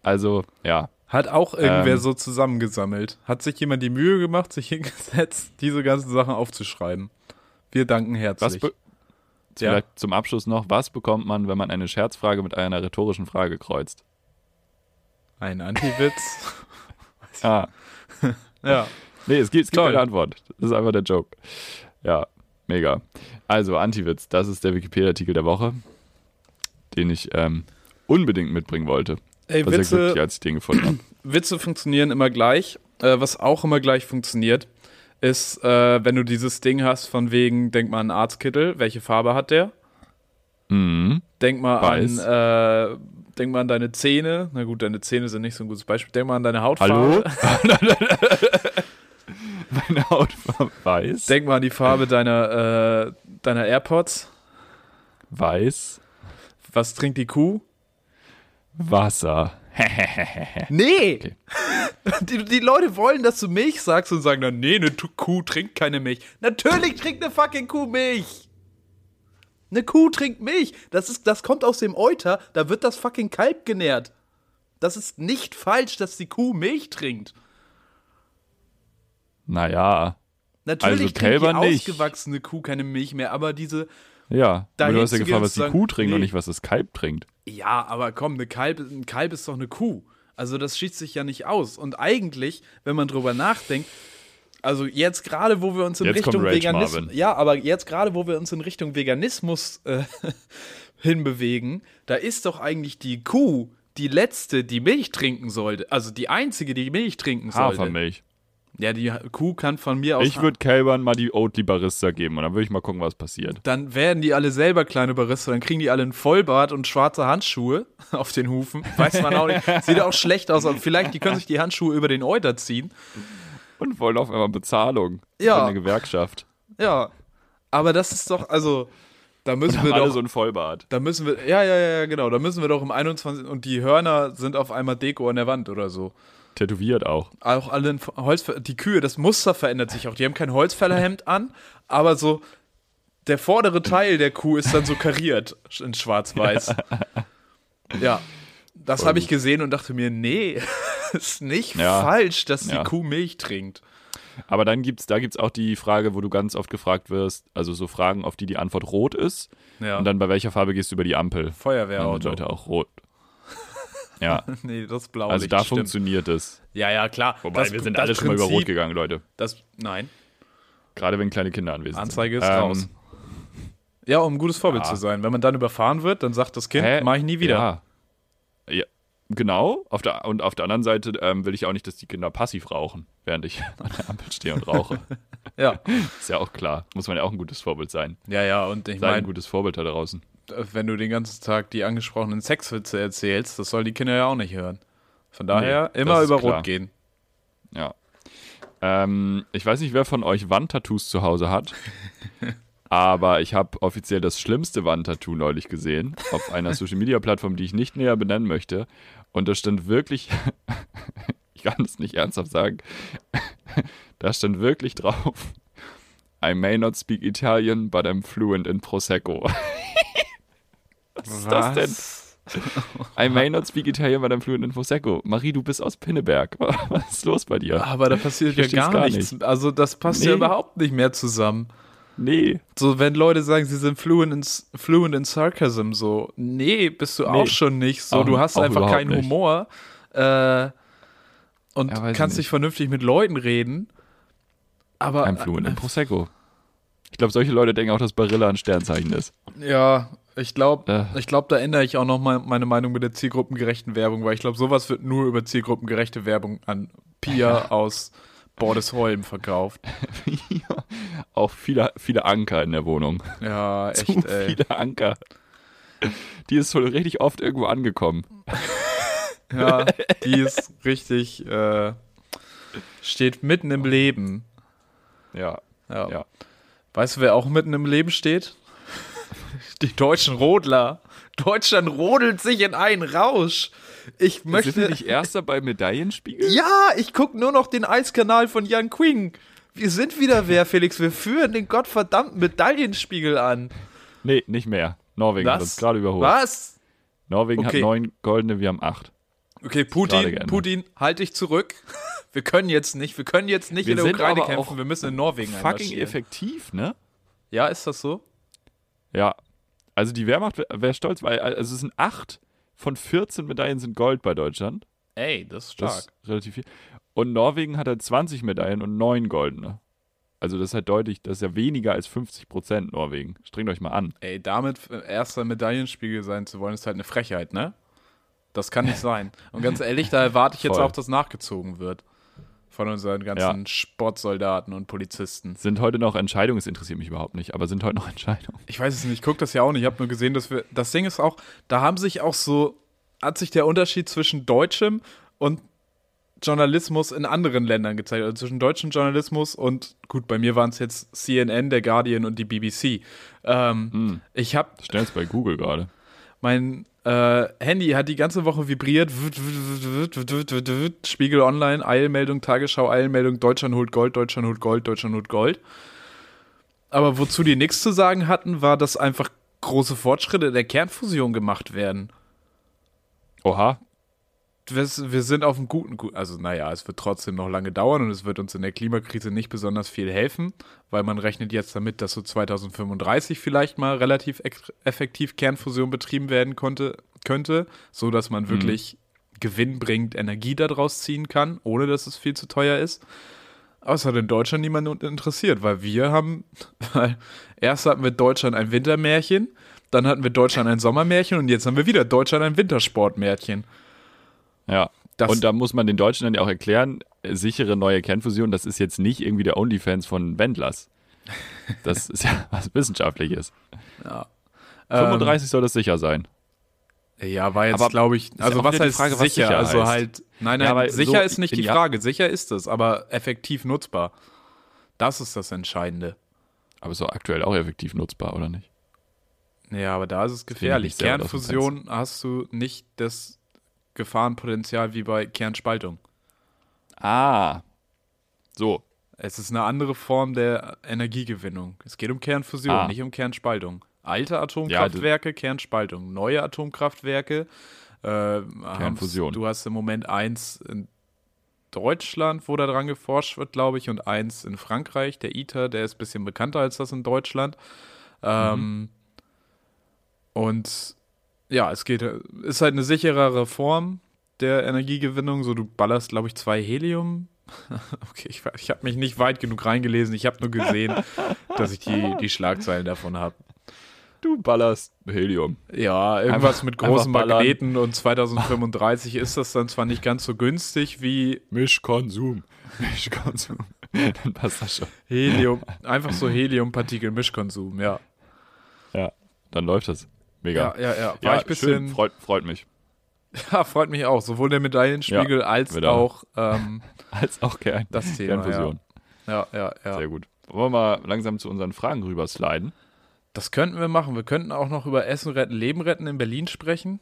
Also, ja. Hat auch irgendwer Ähm. so zusammengesammelt. Hat sich jemand die Mühe gemacht, sich hingesetzt, diese ganzen Sachen aufzuschreiben. Wir danken Was herzlich. be Ja. Vielleicht zum Abschluss noch, was bekommt man, wenn man eine Scherzfrage mit einer rhetorischen Frage kreuzt? Ein Antiwitz. Ah, ja. nee, es gibt, es gibt Toll. keine Antwort. Das ist einfach der Joke. Ja, mega. Also, Antiwitz, das ist der Wikipedia-Artikel der Woche, den ich ähm, unbedingt mitbringen wollte. Ey, War sehr glücklich, Witze, als ich den gefunden habe. Witze funktionieren immer gleich. Äh, was auch immer gleich funktioniert, ist, äh, wenn du dieses Ding hast von wegen, denk mal an Arztkittel, welche Farbe hat der? Mhm. Denk mal Weiß. an, äh, denk mal an deine Zähne. Na gut, deine Zähne sind nicht so ein gutes Beispiel. Denk mal an deine Hautfarbe. Hallo? Meine Hautfarbe weiß. Denk mal an die Farbe deiner, äh, deiner AirPods. weiß. Was trinkt die Kuh? Wasser. Nee! Die, die Leute wollen, dass du Milch sagst und sagen dann, nee, eine Kuh trinkt keine Milch. Natürlich trinkt eine fucking Kuh Milch! Eine Kuh trinkt Milch. Das, ist, das kommt aus dem Euter, da wird das fucking Kalb genährt. Das ist nicht falsch, dass die Kuh Milch trinkt. Naja, Natürlich Also trinkt Kälber die nicht. ausgewachsene Kuh keine Milch mehr, aber diese, ja. Da Aber du hast ja gefragt, und was die sagen, Kuh trinkt und nee. nicht, was das Kalb trinkt. Ja, aber komm, eine Kalb, ein Kalb ist doch eine Kuh. Also das schließt sich ja nicht aus. Und eigentlich, wenn man drüber nachdenkt, also jetzt gerade, wo wir uns in Jetzt Richtung Veganismus, Marvin. ja, aber jetzt gerade, wo wir uns in Richtung Veganismus äh, hinbewegen, da ist doch eigentlich die Kuh die letzte, die Milch trinken sollte. Also die einzige, die Milch trinken sollte. Hafermilch. Ja, die Kuh kann von mir aus. Ich würde Kälbern mal die Oatly Barista geben und dann würde ich mal gucken, was passiert. dann werden die alle selber kleine Barista, dann kriegen die alle einen Vollbart und schwarze Handschuhe auf den Hufen. Weiß man auch nicht. Sieht auch schlecht aus, aber vielleicht die können sich die Handschuhe über den Euter ziehen. Und wollen auf einmal Bezahlung Ja. von der Gewerkschaft. Ja. Aber das ist doch, also, da müssen wir doch. so ein Vollbart. da müssen wir, ja, ja, ja, genau, da müssen wir doch im 21. und die Hörner sind auf einmal Deko an der Wand oder so. Tätowiert auch. Auch alle in Holz, die Kühe, das Muster verändert sich auch. Die haben kein Holzfällerhemd an, aber so der vordere Teil der Kuh ist dann so kariert in schwarz-weiß. Ja, das Voll habe ich gesehen und dachte mir, nee, ist nicht Ja. falsch, dass die Ja. Kuh Milch trinkt. Aber dann gibt's, da gibt's auch die Frage, wo du ganz oft gefragt wirst, also so Fragen, auf die die Antwort rot ist. Ja. Und dann bei welcher Farbe gehst du über die Ampel? Dann sind Feuerwehrauto. Leute auch rot. Ja, Nee, das Blaulicht. also da stimmt. funktioniert es. Ja, ja, klar. Wobei, Das- wir sind alle schon mal über rot gegangen, Leute. Das, nein, Gerade wenn kleine Kinder anwesend Anzeige sind. ist raus. Ja, um ein gutes Vorbild Ja. zu sein. Wenn man dann überfahren wird, dann sagt das Kind, Hä? mach ich nie wieder. Ja. ja. Genau. Auf der, und auf der anderen Seite ähm, will ich auch nicht, dass die Kinder passiv rauchen, während ich an der Ampel stehe und rauche. Ja, Ist ja auch klar. Muss man ja auch ein gutes Vorbild sein. ja, ja. Und ich Sei ein meine, gutes Vorbild da draußen. wenn du den ganzen Tag die angesprochenen Sexwitze erzählst, das soll die Kinder ja auch nicht hören. Von daher Nee, immer über. Rot gehen. Ja. Ähm, ich weiß nicht, wer von euch Wandtattoos zu Hause hat. Aber ich habe offiziell das schlimmste Wandtattoo neulich gesehen auf einer Social Media Plattform, die ich nicht näher benennen möchte. Und da stand wirklich, ich kann das nicht ernsthaft sagen, da stand wirklich drauf: I may not speak Italian, but I'm fluent in Prosecco. Was ist das denn? I may not speak Italian, but I'm fluent in Prosecco. Marie, du bist aus Pinneberg. Was ist los bei dir? Aber da passiert ja gar, gar nichts. Also das passt ja Nee. überhaupt nicht mehr zusammen. Nee. So, wenn Leute sagen, sie sind fluent in, fluent in Sarcasm, so, nee, bist du Nee. auch schon nicht. So, Auch- du hast einfach keinen nicht. Humor äh, und Ja, kannst nicht. nicht vernünftig mit Leuten reden. Aber I'm fluent in Prosecco. Ich glaube, solche Leute denken auch, dass Barilla ein Sternzeichen ist. Ja, ich glaube, Äh. ich glaube, da ändere ich auch noch mal meine Meinung mit der zielgruppengerechten Werbung, weil ich glaube, sowas wird nur über zielgruppengerechte Werbung an Pia aus Bordesholm verkauft. auch viele, viele Anker in der Wohnung. Ja, echt, Zu ey. viele Anker. Die ist so richtig oft irgendwo angekommen. Ja, die ist richtig, äh, steht mitten im Leben. Ja. Ja. Ja. Weißt du, wer auch mitten im Leben steht? Die deutschen Rodler. Deutschland rodelt sich in einen Rausch. Ich Sind wir möchte. nicht Erster bei Medaillenspiegel? Ja, ich gucke nur noch den Eiskanal von Jan Quing. Wir sind wieder wer, Felix? Wir führen den gottverdammten Medaillenspiegel an. Nee, nicht mehr. Norwegen hat uns gerade überholt. Was? Norwegen Okay. hat neun goldene, wir haben acht. Okay, Putin. Putin, halt dich zurück. Wir können jetzt nicht, wir können jetzt nicht Wir in der Ukraine kämpfen, wir müssen in Norwegen Fucking effektiv, ne? Ja, ist das so? Ja. Also die Wehrmacht wäre wär stolz, weil also es sind acht von 14 Medaillen sind Gold bei Deutschland. Ey, das ist Das stark. ist relativ viel. Und Norwegen hat halt 20 Medaillen und neun goldene. Also das ist halt deutlich, das ist ja weniger als 50 Prozent Norwegen. Strengt euch mal an. Ey, damit erster Medaillenspiegel sein zu wollen, ist halt eine Frechheit, ne? Das kann nicht sein. Und ganz ehrlich, da erwarte ich jetzt Voll. auch, dass nachgezogen wird. Von unseren ganzen Sportsoldaten und Polizisten. Sind heute noch Entscheidungen, es interessiert mich überhaupt nicht, aber sind heute noch Entscheidungen. Ich weiß es nicht, ich gucke das ja auch nicht. Ich habe nur gesehen, dass wir. Das Ding ist auch, da haben sich auch so. Hat sich der Unterschied zwischen deutschem und Journalismus in anderen Ländern gezeigt. Also zwischen deutschem Journalismus und, gut, bei mir waren es jetzt CNN, der Guardian und die BBC. Ähm, Hm. Ich habe Schnellst bei Google gerade. Mein äh, Handy hat die ganze Woche vibriert. Spiegel Online, Eilmeldung, Tagesschau, Eilmeldung, Deutschland holt Gold, Deutschland holt Gold, Deutschland holt Gold. Aber wozu die nichts zu sagen hatten, war, dass einfach große Fortschritte in der Kernfusion gemacht werden. Oha, Wir, sind auf einem guten, gu- also naja, es wird trotzdem noch lange dauern und es wird uns in der Klimakrise nicht besonders viel helfen, weil man rechnet jetzt damit, dass so 2035 vielleicht mal relativ effektiv Kernfusion betrieben werden konnte, könnte, so dass man wirklich gewinnbringend Energie daraus ziehen kann, ohne dass es viel zu teuer ist. Aber es hat in Deutschland niemanden interessiert, weil wir haben, weil erst hatten wir Deutschland ein Wintermärchen, dann hatten wir Deutschland ein Sommermärchen und jetzt haben wir wieder Deutschland ein Wintersportmärchen. Ja. Das- und da muss man den Deutschen dann ja auch erklären, sichere neue Kernfusion, das ist jetzt nicht irgendwie der OnlyFans von Wendlers. Das ist ja was Wissenschaftliches. Ja. 35 soll das sicher sein. Ähm, ja, war jetzt, glaube ich, ja also was heißt Frage, sicher? sicher also heißt. halt, nein, Ja, nein, weil sicher so ist nicht die Ja- Frage. Sicher ist es, aber effektiv nutzbar. Das ist das Entscheidende. Aber ist doch aktuell auch effektiv nutzbar, oder nicht? Ja, aber da ist es gefährlich. Kernfusion hast du nicht das Gefahrenpotenzial wie bei Kernspaltung. Ah. So. Es ist eine andere Form der Energiegewinnung. Es geht um Kernfusion, Ah. nicht um Kernspaltung. Alte Atomkraftwerke, Kernspaltung. Neue Atomkraftwerke, äh, Kernfusion. Du hast im Moment eins in Deutschland, wo da dran geforscht wird, glaube ich, und eins in Frankreich, der ITER, der ist ein bisschen bekannter als das in Deutschland. Ähm, Und ja, es geht, ist halt eine sicherere Form der Energiegewinnung. So, du ballerst, glaube ich, zwei Helium. okay, ich, ich habe mich nicht weit genug reingelesen. Ich habe nur gesehen, dass ich die, die Schlagzeilen davon habe. Du ballerst Helium. Ja, irgendwas Einfach- mit großen. Magneten und 2035 ist das dann zwar nicht ganz so günstig wie Mischkonsum. Mischkonsum. Dann passt das schon. Helium, einfach so Heliumpartikel-Mischkonsum, ja. Ja, dann läuft das. Mega. Ja, ja, ja. War Ja, ich bisschen, schön, freut, freut mich. ja, freut mich auch. Sowohl der Medaillenspiegel als wieder. auch ähm, Als auch Kern das Thema. Kernfusion. Ja, ja, ja. ja. Sehr gut. Wollen wir mal langsam zu unseren Fragen rüber sliden? Das könnten wir machen. Wir könnten auch noch über Essen retten, Leben retten in Berlin sprechen,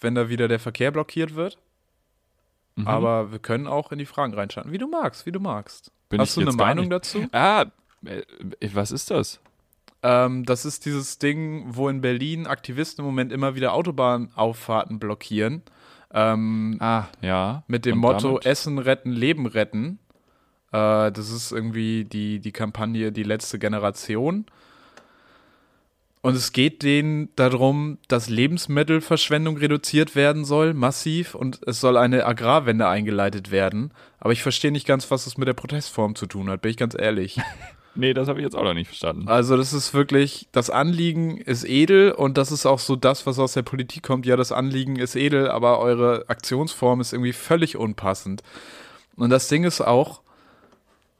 wenn da wieder der Verkehr blockiert wird. Mhm. Aber wir können auch in die Fragen reinschauen. Wie du magst, wie du magst. Bin Hast ich du eine Meinung dazu? Ah, äh, was ist das? Ähm, das ist dieses Ding, wo in Berlin Aktivisten im Moment immer wieder Autobahnauffahrten blockieren. Ähm, Ah, ja. mit dem Und Motto damit? Essen retten, Leben retten. Äh, das ist irgendwie die, die Kampagne Die letzte Generation. Und es geht denen darum, dass Lebensmittelverschwendung reduziert werden soll, massiv, und es soll eine Agrarwende eingeleitet werden. Aber ich verstehe nicht ganz, was das mit der Protestform zu tun hat, bin ich ganz ehrlich. Nee, das habe ich jetzt auch noch nicht verstanden. Also das ist wirklich, das Anliegen ist edel und das ist auch so das, was aus der Politik kommt. Ja, das Anliegen ist edel, aber eure Aktionsform ist irgendwie völlig unpassend. Und das Ding ist auch,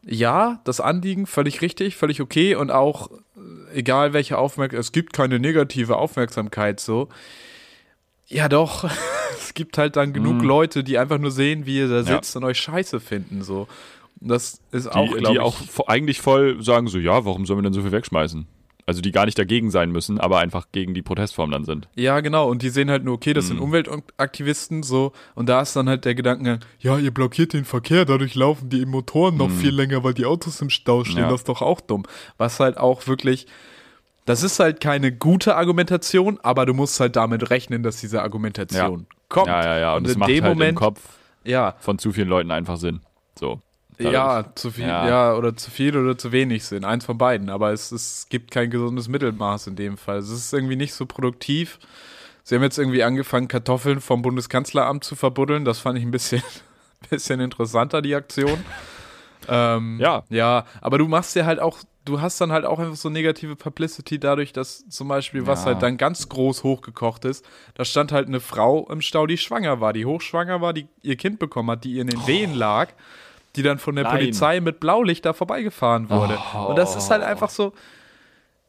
ja, das Anliegen völlig richtig, völlig okay und auch egal welche Aufmerksamkeit, es gibt keine negative Aufmerksamkeit so. Ja, doch. es gibt halt dann genug Mhm. Leute, die einfach nur sehen, wie ihr da Ja. sitzt und euch scheiße finden. So. Das ist auch, Die, die ich. auch eigentlich voll sagen so, ja, warum sollen wir denn so viel wegschmeißen? Also die gar nicht dagegen sein müssen, aber einfach gegen die Protestform dann sind. Ja, genau. Und die sehen halt nur, okay, das sind Mhm. Umweltaktivisten so. Und da ist dann halt der Gedankengang, ja, ihr blockiert den Verkehr, dadurch laufen die Motoren noch viel länger, weil die Autos im Stau stehen. Mhm. Ja. Das ist doch auch dumm. Was halt auch wirklich, das ist halt keine gute Argumentation, aber du musst halt damit rechnen, dass diese Argumentation kommt. Ja, ja, ja. Und, Und in macht dem halt im Moment- Kopf Ja, von zu vielen Leuten einfach Sinn. So. Dadurch. ja, zu viel, ja. Ja. oder zu viel oder zu wenig Sinn. Eins von beiden. Aber es, es gibt kein gesundes Mittelmaß in dem Fall. Es ist irgendwie nicht so produktiv. Sie haben jetzt irgendwie angefangen, Kartoffeln vom Bundeskanzleramt zu verbuddeln. Das fand ich ein bisschen, bisschen interessanter, die Aktion. Ähm, Ja. Ja, aber du machst ja halt auch, du hast dann halt auch einfach so negative Publicity dadurch, dass zum Beispiel, was Ja. halt dann ganz groß hochgekocht ist, da stand halt eine Frau im Stau, die schwanger war, die hochschwanger war, die ihr Kind bekommen hat, die ihr in den Wehen lag, die dann von der Nein. Polizei mit Blaulicht da vorbeigefahren wurde. Oh. Und das ist halt einfach so,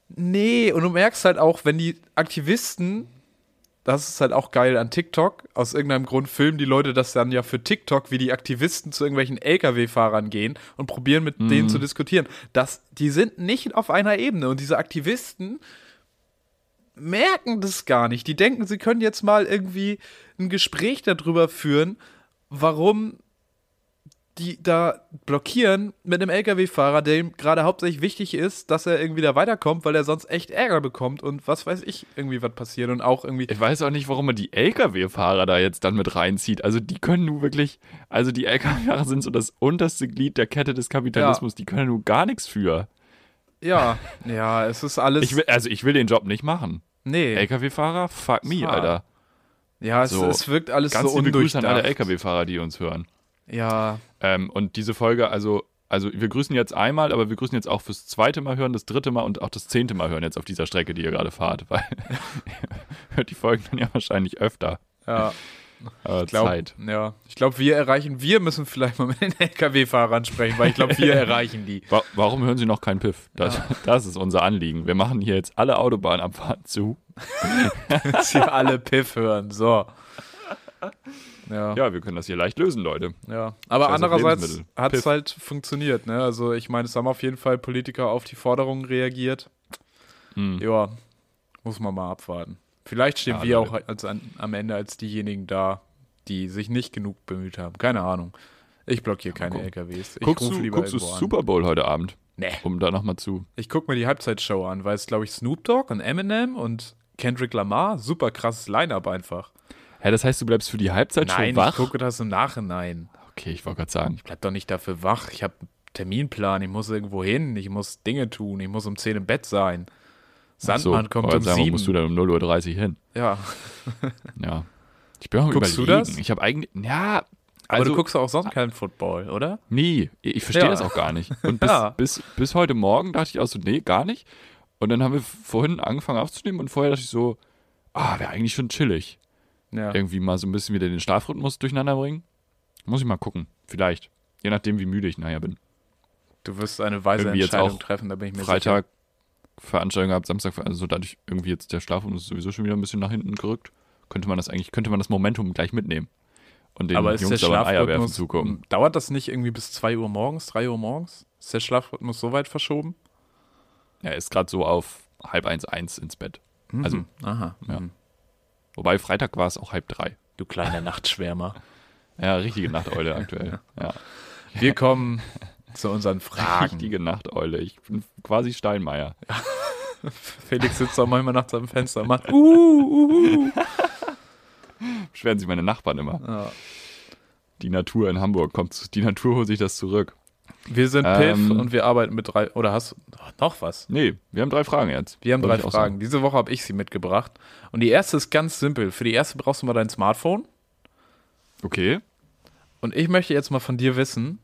nee, und du merkst halt auch, wenn die Aktivisten das ist halt auch geil an TikTok. Aus irgendeinem Grund filmen die Leute das dann ja für TikTok, wie die Aktivisten zu irgendwelchen LKW-Fahrern gehen und probieren mit denen zu diskutieren. Das, die sind nicht auf einer Ebene und diese Aktivisten merken das gar nicht. Die denken, sie können jetzt mal irgendwie ein Gespräch darüber führen, warum die da blockieren mit einem LKW-Fahrer, der ihm gerade hauptsächlich wichtig ist, dass er irgendwie da weiterkommt, weil er sonst echt Ärger bekommt und was weiß ich, irgendwie was passiert und auch irgendwie. Ich weiß auch nicht, warum man die LKW-Fahrer da jetzt dann mit reinzieht. Also die können nur wirklich, also die LKW-Fahrer sind so das unterste Glied der Kette des Kapitalismus. Die können nur gar nichts für. Ja, ja, es ist alles. Ich will, also ich will den Job nicht machen. nee. LKW-Fahrer, fuck me, Ja. Alter. ja, es, so. es wirkt alles Ganz so liebe Grüße an alle undurchdacht. LKW-Fahrer, die uns hören. Ja, Ähm, und diese Folge, also, also wir grüßen jetzt einmal, aber wir grüßen jetzt auch fürs zweite Mal hören, das dritte Mal und auch das zehnte Mal hören jetzt auf dieser Strecke, die ihr gerade fahrt, weil hört die Folgen dann ja wahrscheinlich öfter. ja. Äh, Ich glaub, Zeit. Ja, ich glaube, wir erreichen, wir müssen vielleicht mal mit den LKW-Fahrern sprechen, weil ich glaube, wir erreichen die. Wa warum hören Sie noch keinen Piff? Das, das ist unser Anliegen. Wir machen hier jetzt alle Autobahnabfahrten zu. Dass wir alle Piff hören. So. Ja. Ja, wir können das hier leicht lösen, Leute. Ja, aber Scheiß andererseits hat es halt funktioniert, ne? Also ich meine, es haben auf jeden Fall Politiker auf die Forderungen reagiert. Hm. Ja, muss man mal abwarten. Vielleicht stehen Ja, wir Leute. auch als, an, am Ende als diejenigen da, die sich nicht genug bemüht haben. Keine Ahnung. Ich blockiere keine guck. LKWs. Ich Guckst du, lieber guckst du an. Super Bowl heute Abend? Nee. Um da nochmal zu. Ich gucke mir die Halbzeitshow an, weil es, glaube ich, Snoop Dogg und Eminem und Kendrick Lamar, super krasses Line-Up einfach. Hä, das heißt, du bleibst für die Halbzeitshow Nein, wach? ich gucke das im Nachhinein. okay, ich wollte gerade sagen. Ich bleib doch nicht dafür wach. Ich habe Terminplan, ich muss irgendwo hin, ich muss Dinge tun, ich muss um 10 im Bett sein. Sandmann so, kommt um sagen, wo 7. musst du dann um 0.30 Uhr hin? ja, Ja. Ich bin auch Guckst du überlegen. das? Ich habe eigentlich, ja, aber also, du guckst auch sonst keinen Football, oder? nie. Ich verstehe Ja. das auch gar nicht. Und bis, Ja. bis, bis heute Morgen dachte ich auch so, nee, gar nicht. Und dann haben wir vorhin angefangen aufzunehmen und vorher dachte ich so, ah, wäre eigentlich schon chillig. Ja. Irgendwie mal so ein bisschen wieder den Schlafrhythmus durcheinander bringen. Muss ich mal gucken. Vielleicht. Je nachdem, wie müde ich nachher bin. Du wirst eine weise Irgendwie Entscheidung treffen, da bin ich mir Freitag Veranstaltung gehabt, Samstag, also dadurch irgendwie jetzt der Schlafrhythmus sowieso schon wieder ein bisschen nach hinten gerückt. Könnte man das eigentlich, könnte man das Momentum gleich mitnehmen. Und den sicher. Aber ist Jungs der aber Eier werfen zugucken. dauert das nicht irgendwie bis 2 Uhr morgens, 3 Uhr morgens? Ist der Schlafrhythmus so weit verschoben? Er ist gerade so auf halb eins, eins ins Bett. Also, Mhm. aha. ja. mhm. Wobei Freitag war es auch halb drei. Du kleiner Nachtschwärmer. Ja, richtige Nachteule aktuell. Ja. Wir kommen zu unseren Fragen. Richtige Nachteule. Ich bin quasi Steinmeier. Felix sitzt auch manchmal nachts am Fenster und macht uh, uh, uh. Beschweren sich meine Nachbarn immer. Ja. Die Natur in Hamburg kommt, die Natur holt sich das zurück. Wir sind Piff Ähm. und wir arbeiten mit drei. Oder hast du noch was? Nee, wir haben drei Fragen jetzt. Wir haben drei Fragen. Diese Woche habe ich sie mitgebracht. Und die erste ist ganz simpel. Für die erste brauchst du mal dein Smartphone. Okay. Und ich möchte jetzt mal von dir wissen.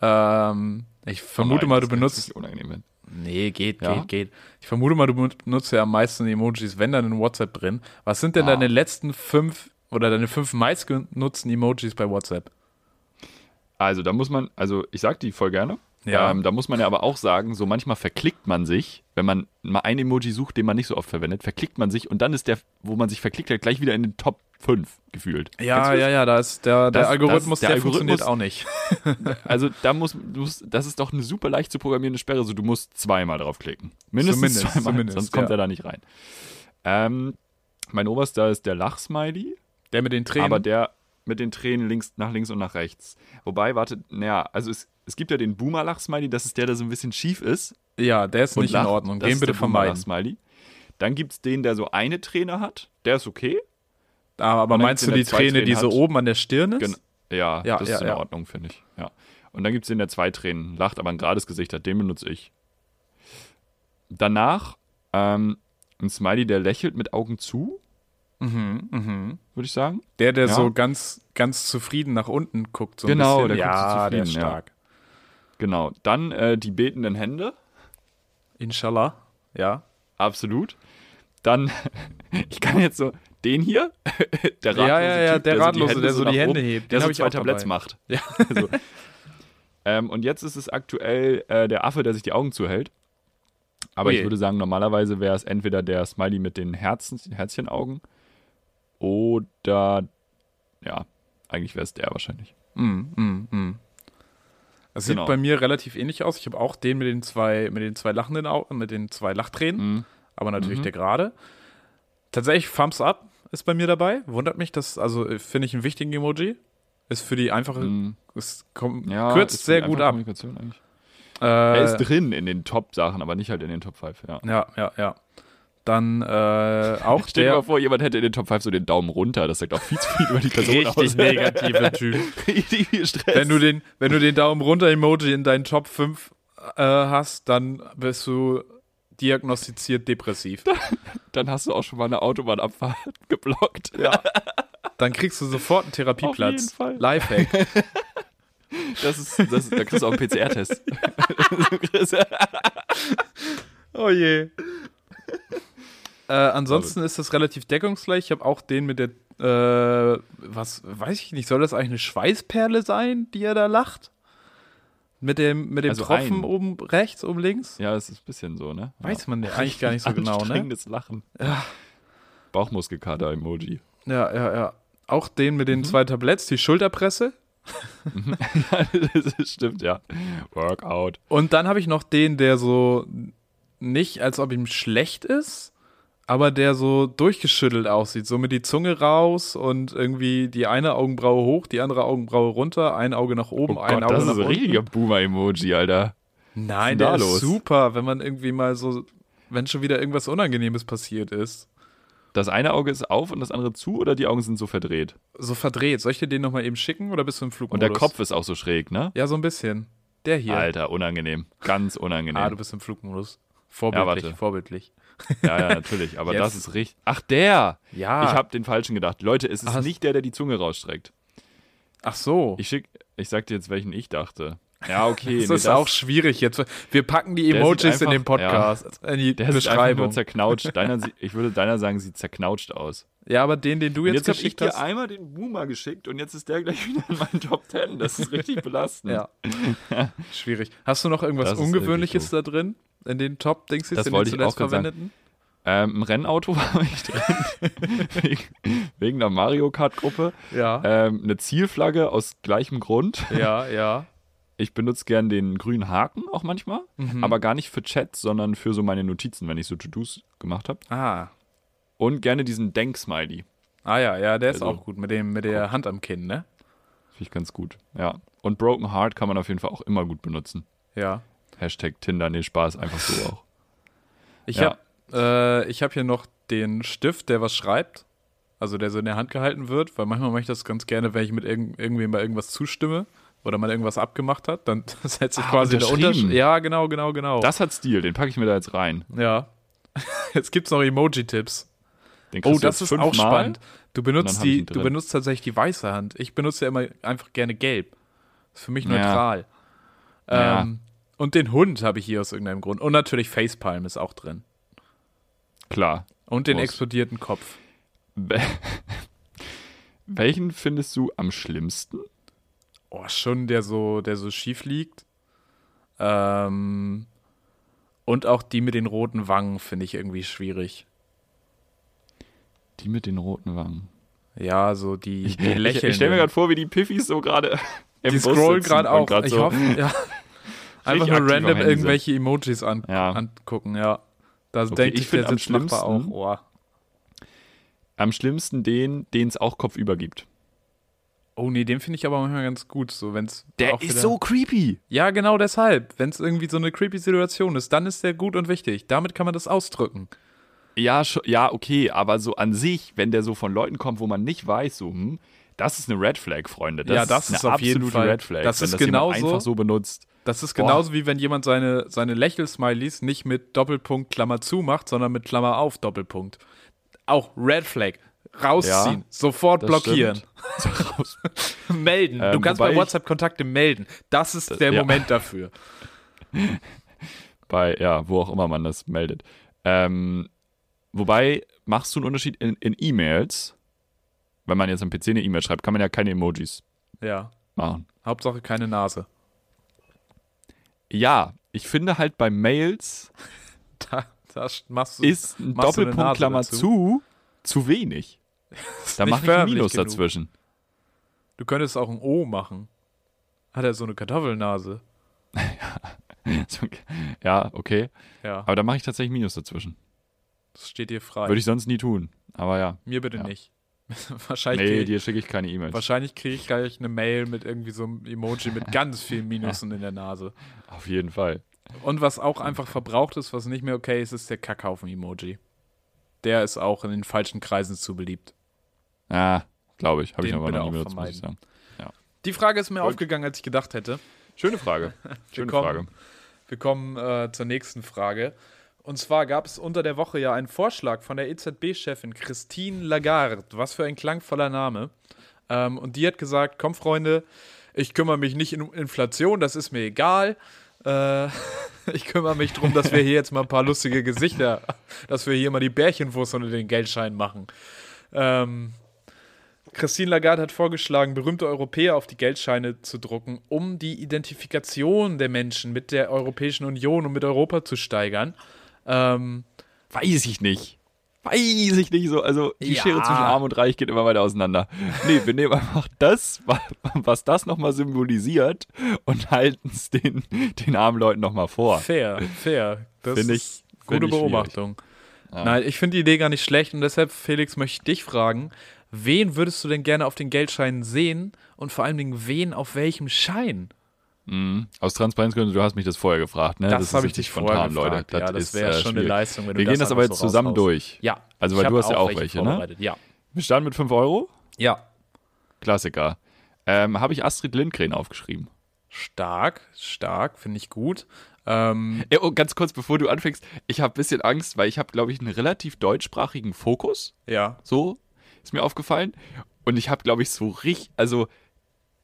Ähm, ich vermute Oh nein, mal, du benutzt. unangenehm. Nee, geht, Ja? geht, geht. Ich vermute mal, du benutzt ja am meisten Emojis, wenn dann in WhatsApp drin. Was sind denn Ah. deine letzten fünf oder deine fünf meistgenutzten Emojis bei WhatsApp? Also, da muss man, also ich sag die voll gerne. Ja. Ähm, da muss man ja aber auch sagen, so manchmal verklickt man sich, wenn man mal ein Emoji sucht, den man nicht so oft verwendet, verklickt man sich und dann ist der, wo man sich verklickt hat, gleich wieder in den Top 5 gefühlt. Ja, ja, ja, da ist der, der Das- Algorithmus, das- der der funktioniert Algorithmus- auch nicht. Also da muss, du musst, das ist doch eine super leicht zu programmierende Sperre, so du musst zweimal draufklicken. Mindestens Zumindest, zweimal, zumindest, sonst kommt ja. er da nicht rein. Ähm, mein oberster ist der Lachsmiley, Der mit den Tränen. aber der mit den Tränen links, nach links und nach rechts. Wobei, warte, naja, also es, es gibt ja den Boomer-Lachsmiley, das ist der, der so ein bisschen schief ist. ja, der ist nicht lacht. in Ordnung. Den bitte vermeiden. Boomer-Lachsmiley. Dann gibt es den, der so eine Träne hat, der ist okay. Ah, aber dann meinst du die Träne, die so oben an der Stirn ist? Gen ja, Ja, das ja, ist in ja. Ordnung, finde ich. Ja. Und dann gibt es den, der zwei Tränen lacht, aber ein gerades Gesicht hat. Den benutze ich. Danach ähm, ein Smiley, der lächelt mit Augen zu, Mhm, mhm. würde ich sagen. Der, der Ja. so ganz, ganz zufrieden nach unten guckt. So ein Genau, bisschen. der guckt so ja, der ist zufrieden, ja. stark. Genau. Dann äh, die betenden Hände. Inshallah. Ja. Absolut. Dann, ich kann jetzt so, den hier, der Ja, ja, ja, Typ, der so Ratlose, Hände der so die Hände oben, hebt. Der so zwei auch Tabletts macht. Ja. so. ähm, und jetzt ist es aktuell äh, der Affe, der sich die Augen zuhält. Aber Ui. ich würde sagen, normalerweise wäre es entweder der Smiley mit den Herzen, Herzchenaugen oder, ja, eigentlich wäre es der wahrscheinlich. Mm, mm, mm. Sieht Genau. bei mir relativ ähnlich aus. Ich habe auch den mit den zwei, mit den zwei lachenden Augen, mit den zwei Lachtränen, Mhm. aber natürlich Mhm. der gerade. Tatsächlich Thumbs Up ist bei mir dabei. Wundert mich, das also äh, finde ich einen wichtigen Emoji. Ist für die einfache, Mhm. es kommt, Ja, kürzt ist sehr gut ab. Äh, Er ist drin in den Top-Sachen, aber nicht halt in den Top 5, ja. ja, ja, ja. Dann äh, auch Stell dir der mal vor, jemand hätte in den Top 5 so den Daumen runter. Das sagt auch viel zu viel über die Person aus. richtig negative Typ. Richtig viel Stress. Wenn du den, wenn du den Daumen runter Emoji in deinen Top 5 äh, hast, dann bist du diagnostiziert depressiv. dann hast du auch schon mal eine Autobahnabfahrt geblockt. Ja. Dann kriegst du sofort einen Therapieplatz. jeden Fall. Lifehack. Das ist, das ist, da kriegst du auch einen PCR-Test. Oh je. Äh, ansonsten ist das relativ deckungsgleich. Ich habe auch den mit der, äh, was weiß ich nicht, soll das eigentlich eine Schweißperle sein, die er da lacht? Mit dem, mit dem Also Tropfen ein. oben rechts, oben links? ja, es ist ein bisschen so, ne? Weiß man ja eigentlich gar nicht so genau, ne? Lachen. Bauchmuskelkater-Emoji. Ja, ja, ja. Auch den mit den Mhm. zwei Tabletts, die Schulterpresse. das stimmt, ja. Workout. Und dann habe ich noch den, der so nicht, als ob ihm schlecht ist, aber der so durchgeschüttelt aussieht. So mit die Zunge raus und irgendwie die eine Augenbraue hoch, die andere Augenbraue runter, ein Auge nach oben, Oh ein Gott, Auge das nach ist ein unten. richtiger Boomer-Emoji, Alter. Nein, der ist super, wenn man irgendwie mal so, wenn schon wieder irgendwas Unangenehmes passiert ist. Das eine Auge ist auf und das andere zu oder die Augen sind so verdreht? So verdreht. Soll ich dir den nochmal eben schicken oder bist du im Und Flugmodus? der Kopf ist auch so schräg, ne? Ja, so ein bisschen. Der hier. Alter, unangenehm. Ganz unangenehm. Ah, du bist im Flugmodus. Vorbildlich, warte. vorbildlich. Ja, ja, natürlich. Aber Jetzt. das ist richtig. Ach, der! Ja. Ich habe den falschen gedacht. Leute, es ist Ach. nicht der, der die Zunge rausstreckt. Ach so. Ich schick, ich sag dir jetzt, welchen ich dachte. Ja, okay. das nee, ist auch schwierig jetzt. Wir packen die Emojis sieht in den einfach- Podcast, in die der einfach Beschreibung. nur zerknautscht. Deiner, ich würde deiner sagen, sieht zerknautscht aus. Ja, aber den, den du Und jetzt, jetzt habe ich geschickt dir hast. einmal den Boomer geschickt und jetzt ist der gleich wieder in meinen Top 10. Das ist richtig belastend. Ja. Schwierig. Hast du noch irgendwas Das Ungewöhnliches da drin? In den Top-Dings, den wollte ich zuletzt auch grad sagen. verwendeten? Ähm, Ein Rennauto war ich drin. wegen, wegen einer Mario Kart-Gruppe. Ja. Ähm, eine Zielflagge aus gleichem Grund. Ja, ja. Ich benutze gern den grünen Haken auch manchmal, Mhm. aber gar nicht für Chat, sondern für so meine Notizen, wenn ich so To-Dos gemacht habe. Ah. Und gerne diesen Denk-Smiley. Ah ja, ja, der ist Also- auch gut. Mit, dem, mit der Hand am Kinn, ne? Finde ich ganz gut. Ja. Und Broken Heart kann man auf jeden Fall auch immer gut benutzen. Ja. Hashtag Tinder, nee, Spaß, einfach so auch. Ich Ja. habe äh, ich hab hier noch den Stift, der was schreibt. Also der so in der Hand gehalten wird, weil manchmal mache ich das ganz gerne, wenn ich mit irgend, irgendwem bei irgendwas zustimme oder man irgendwas abgemacht hat, dann setze ich Ah, quasi eine unterschrieben. Unterschrift. Ja, genau, genau, genau. Das hat Stil, den packe ich mir da jetzt rein. ja. Jetzt gibt's noch Emoji-Tipps. Oh, das ist auch spannend. Du benutzt die, du benutzt tatsächlich die weiße Hand. Ich benutze ja immer einfach gerne gelb. Ist für mich Ja. neutral. Ja. Ähm, und den Hund habe ich hier aus irgendeinem Grund. Und natürlich Facepalm ist auch drin. Klar. Und den Muss. explodierten Kopf. Wel- Welchen findest du am schlimmsten? Oh, schon der so, der so schief liegt. Ähm, und auch die mit den roten Wangen finde ich irgendwie schwierig. Die mit den roten Wangen. Ja, so die, die Ich, lächeln. ich stelle mir gerade vor, wie die Piffis so gerade. im die scrollen gerade auch. ich so, hoffe, ja. Einfach nur random irgendwelche Emojis an, Ja. angucken, ja. Da Okay, denkt ich der find am Sitznachbar auch, schlimmsten- oh. Am schlimmsten den, den es auch kopfüber gibt. Oh nee, den finde ich aber manchmal ganz gut, so wenn's Der ist wieder- so creepy. Ja, genau deshalb. Wenn es irgendwie so eine creepy Situation ist, dann ist der gut und wichtig. Damit kann man das ausdrücken. Ja, ja, okay, aber so an sich, wenn der so von Leuten kommt, wo man nicht weiß, so, hm, das ist eine Red Flag, Freunde. Das Ja, das ist ist eine auf jeden Fall- Red Flag. das wenn ist das jemand genauso- einfach so benutzt. Das ist Boah. genauso wie wenn jemand seine, seine Lächel-Smileys nicht mit Doppelpunkt Klammer zu macht, sondern mit Klammer auf Doppelpunkt. Auch Red Flag. Rausziehen. Ja, Sofort blockieren. melden. du Ähm, kannst wobei bei WhatsApp Kontakte melden. Das ist der ja. Moment dafür. Bei, ja, wo auch immer man das meldet. Ähm, wobei, machst du einen Unterschied in in E-Mails? Wenn man jetzt am PC eine E-Mail schreibt, kann man ja keine Emojis Ja. machen. Hauptsache keine Nase. Ja, ich finde halt bei Mails Da, da machst du. ist ein Doppelpunkt Klammer dazu? zu zu wenig. Da mache ich ein Minus genug. dazwischen. Du könntest auch ein O machen. Hat er so eine Kartoffelnase? Ja, okay. Ja, Aber da mache ich tatsächlich Minus dazwischen. das steht dir frei. Würde ich sonst nie tun. Aber ja. Mir bitte Ja. nicht. wahrscheinlich Nee, dir schicke ich keine E-Mails. Wahrscheinlich kriege ich gleich eine Mail mit irgendwie so einem Emoji mit ganz vielen Minusen in der Nase. Auf jeden Fall. Und was auch einfach verbraucht ist, was nicht mehr okay ist, ist der Kackhaufen-Emoji. Der ist auch in den falschen Kreisen zu beliebt. Ja, glaube ich. Habe ich aber noch nie benutzt, muss ich sagen. Die Frage ist mir Gut. aufgegangen, als ich gedacht hätte. Schöne Frage. Schöne kommen- Frage. Wir kommen äh, zur nächsten Frage. Und zwar gab es unter der Woche ja einen Vorschlag von der EZB-Chefin Christine Lagarde. Was für ein klangvoller Name. Ähm, und die hat gesagt: Komm, Freunde, ich kümmere mich nicht um Inflation, das ist mir egal. Äh, ich kümmere mich darum, dass wir hier jetzt mal ein paar lustige Gesichter, dass wir hier mal die Bärchenwurst unter den Geldscheinen machen. Ähm, Christine Lagarde hat vorgeschlagen, berühmte Europäer auf die Geldscheine zu drucken, um die Identifikation der Menschen mit der Europäischen Union und mit Europa zu steigern. Ähm, Weiß ich nicht. Weiß ich nicht so. Also die Ja. Schere zwischen Arm und Reich geht immer weiter auseinander. Nee, wir nehmen einfach das, wa- was das nochmal symbolisiert und halten es den, den armen Leuten nochmal vor. fair, fair. Das Find ist ich- gute. Beobachtung. Ja. Nein, ich finde die Idee gar nicht schlecht und deshalb, Felix, möchte ich dich fragen, wen würdest du denn gerne auf den Geldscheinen sehen und vor allen Dingen wen auf welchem Schein? Mhm. Aus Transparenzgründen, du hast mich das vorher gefragt, ne? Das ist habe ich dich vorher gefragt. Leute. ja, das wäre äh, schon eine. Leistung, wenn Wir du gehen das aber jetzt so zusammen raushaust. durch. Ja. Also, weil du hast ja auch welche ne? Ja. Wir starten mit 5 Euro. Ja. Klassiker. Ähm, habe ich Astrid Lindgren aufgeschrieben. Stark, stark, finde ich gut. Ähm, Ja, oh, ganz kurz, bevor du anfängst, ich habe ein bisschen Angst, weil ich habe, glaube ich, einen relativ deutschsprachigen Fokus. ja. So ist mir aufgefallen. Und ich habe, glaube ich, so richtig, also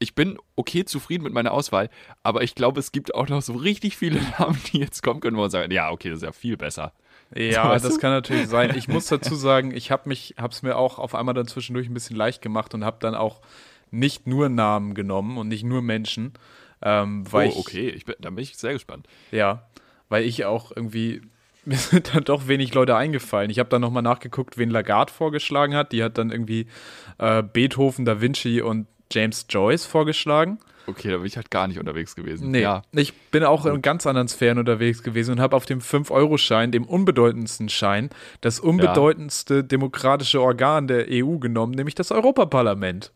ich bin okay zufrieden mit meiner Auswahl, aber ich glaube, es gibt auch noch so richtig viele Namen, die jetzt kommen können, wo man sagt, ja, okay, das ist ja viel besser. Ja, weißt das du? kann natürlich sein. Ich muss dazu sagen, ich habe mich, habe es mir auch auf einmal dann zwischendurch ein bisschen leicht gemacht und habe dann auch nicht nur Namen genommen und nicht nur Menschen, ähm, weil oh, okay, ich bin, da bin ich sehr gespannt. ja, weil ich auch irgendwie mir sind dann doch wenig Leute eingefallen. Ich habe dann nochmal nachgeguckt, wen Lagarde vorgeschlagen hat. Die hat dann irgendwie äh, Beethoven, Da Vinci und James Joyce vorgeschlagen. Okay, da bin ich halt gar nicht unterwegs gewesen. Nee, Ja, ich bin auch in ganz anderen Sphären unterwegs gewesen und habe auf dem 5-Euro-Schein, dem unbedeutendsten Schein, das unbedeutendste demokratische Organ der EU genommen, nämlich das Europaparlament.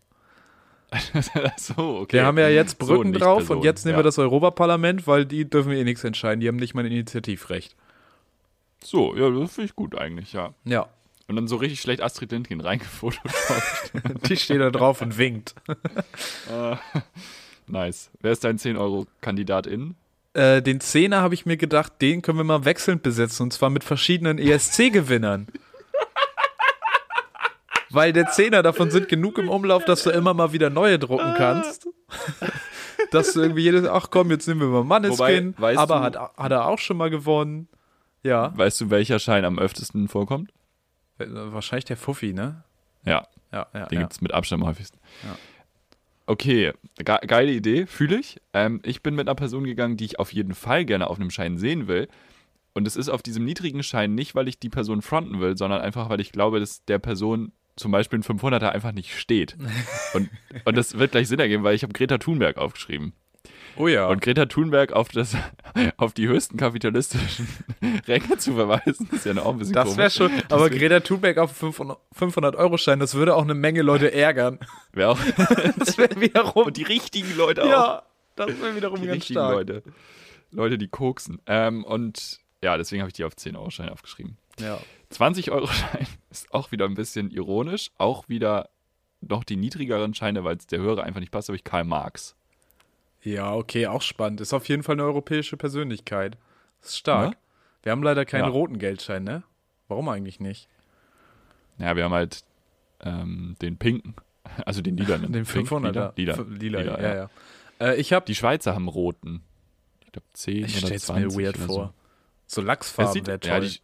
so, okay. Wir haben ja jetzt So, Brücken nicht drauf Person, und jetzt nehmen ja. wir das Europaparlament, weil die dürfen eh nichts entscheiden. Die haben nicht mal ein Initiativrecht. So, ja, das finde ich gut eigentlich, ja. Ja. Und dann so richtig schlecht Astrid Lindgren reingefotoshoppt. Die steht da drauf und winkt. nice. Wer ist dein 10-Euro-Kandidatin? Äh, den Zehner habe ich mir gedacht, den können wir mal wechselnd besetzen und zwar mit verschiedenen ESC-Gewinnern. Weil der Zehner davon sind genug im Umlauf, dass du immer mal wieder neue drucken kannst. dass du irgendwie jedes, ach komm, jetzt nehmen wir mal Manneskin, Wobei, aber du- hat, hat er auch schon mal gewonnen. Ja, Weißt du, welcher Schein am öftesten vorkommt? Wahrscheinlich der Fuffi, ne? Ja, Ja, ja. den ja. gibt es mit Abstand am häufigsten. Okay, ge geile Idee, fühle ich. Ähm, ich bin mit einer Person gegangen, die ich auf jeden Fall gerne auf einem Schein sehen will. Und es ist auf diesem niedrigen Schein nicht, weil ich die Person fronten will, sondern einfach, weil ich glaube, dass der Person zum Beispiel ein 500er einfach nicht steht. und, und das wird gleich Sinn ergeben, weil ich habe Greta Thunberg aufgeschrieben. Oh ja. Und Greta Thunberg auf, das, auf die höchsten kapitalistischen Ränge zu verweisen, ist ja auch ein bisschen das wäre schon, aber Greta Thunberg auf 500-Euro-Schein, das würde auch eine Menge Leute ärgern. Wär auch, Das wäre wiederum, und die richtigen Leute auch. ja, das wäre wiederum die ganz richtigen stark. Leute. Leute, die koksen. Ähm, und ja, deswegen habe ich die auf 10-Euro-Schein aufgeschrieben. Ja. 20-Euro-Schein ist auch wieder ein bisschen ironisch. Auch wieder noch die niedrigeren Scheine, weil es der höhere einfach nicht passt, habe ich Karl Marx. Ja, okay, auch spannend. Ist auf jeden Fall eine europäische Persönlichkeit. Ist stark. Ja? Wir haben leider keinen Ja. roten Geldschein, ne? Warum eigentlich nicht? Ja, wir haben halt ähm, den pinken, also den lilanen. Den Pink, 500er. Lila, lila, lila, lila, ja, ja. Äh, ich habe, Die Schweizer haben roten. Ich glaube 10 ich oder stell's 20 mir weird vor. So. Lachsfarben wäre toll. ja, die,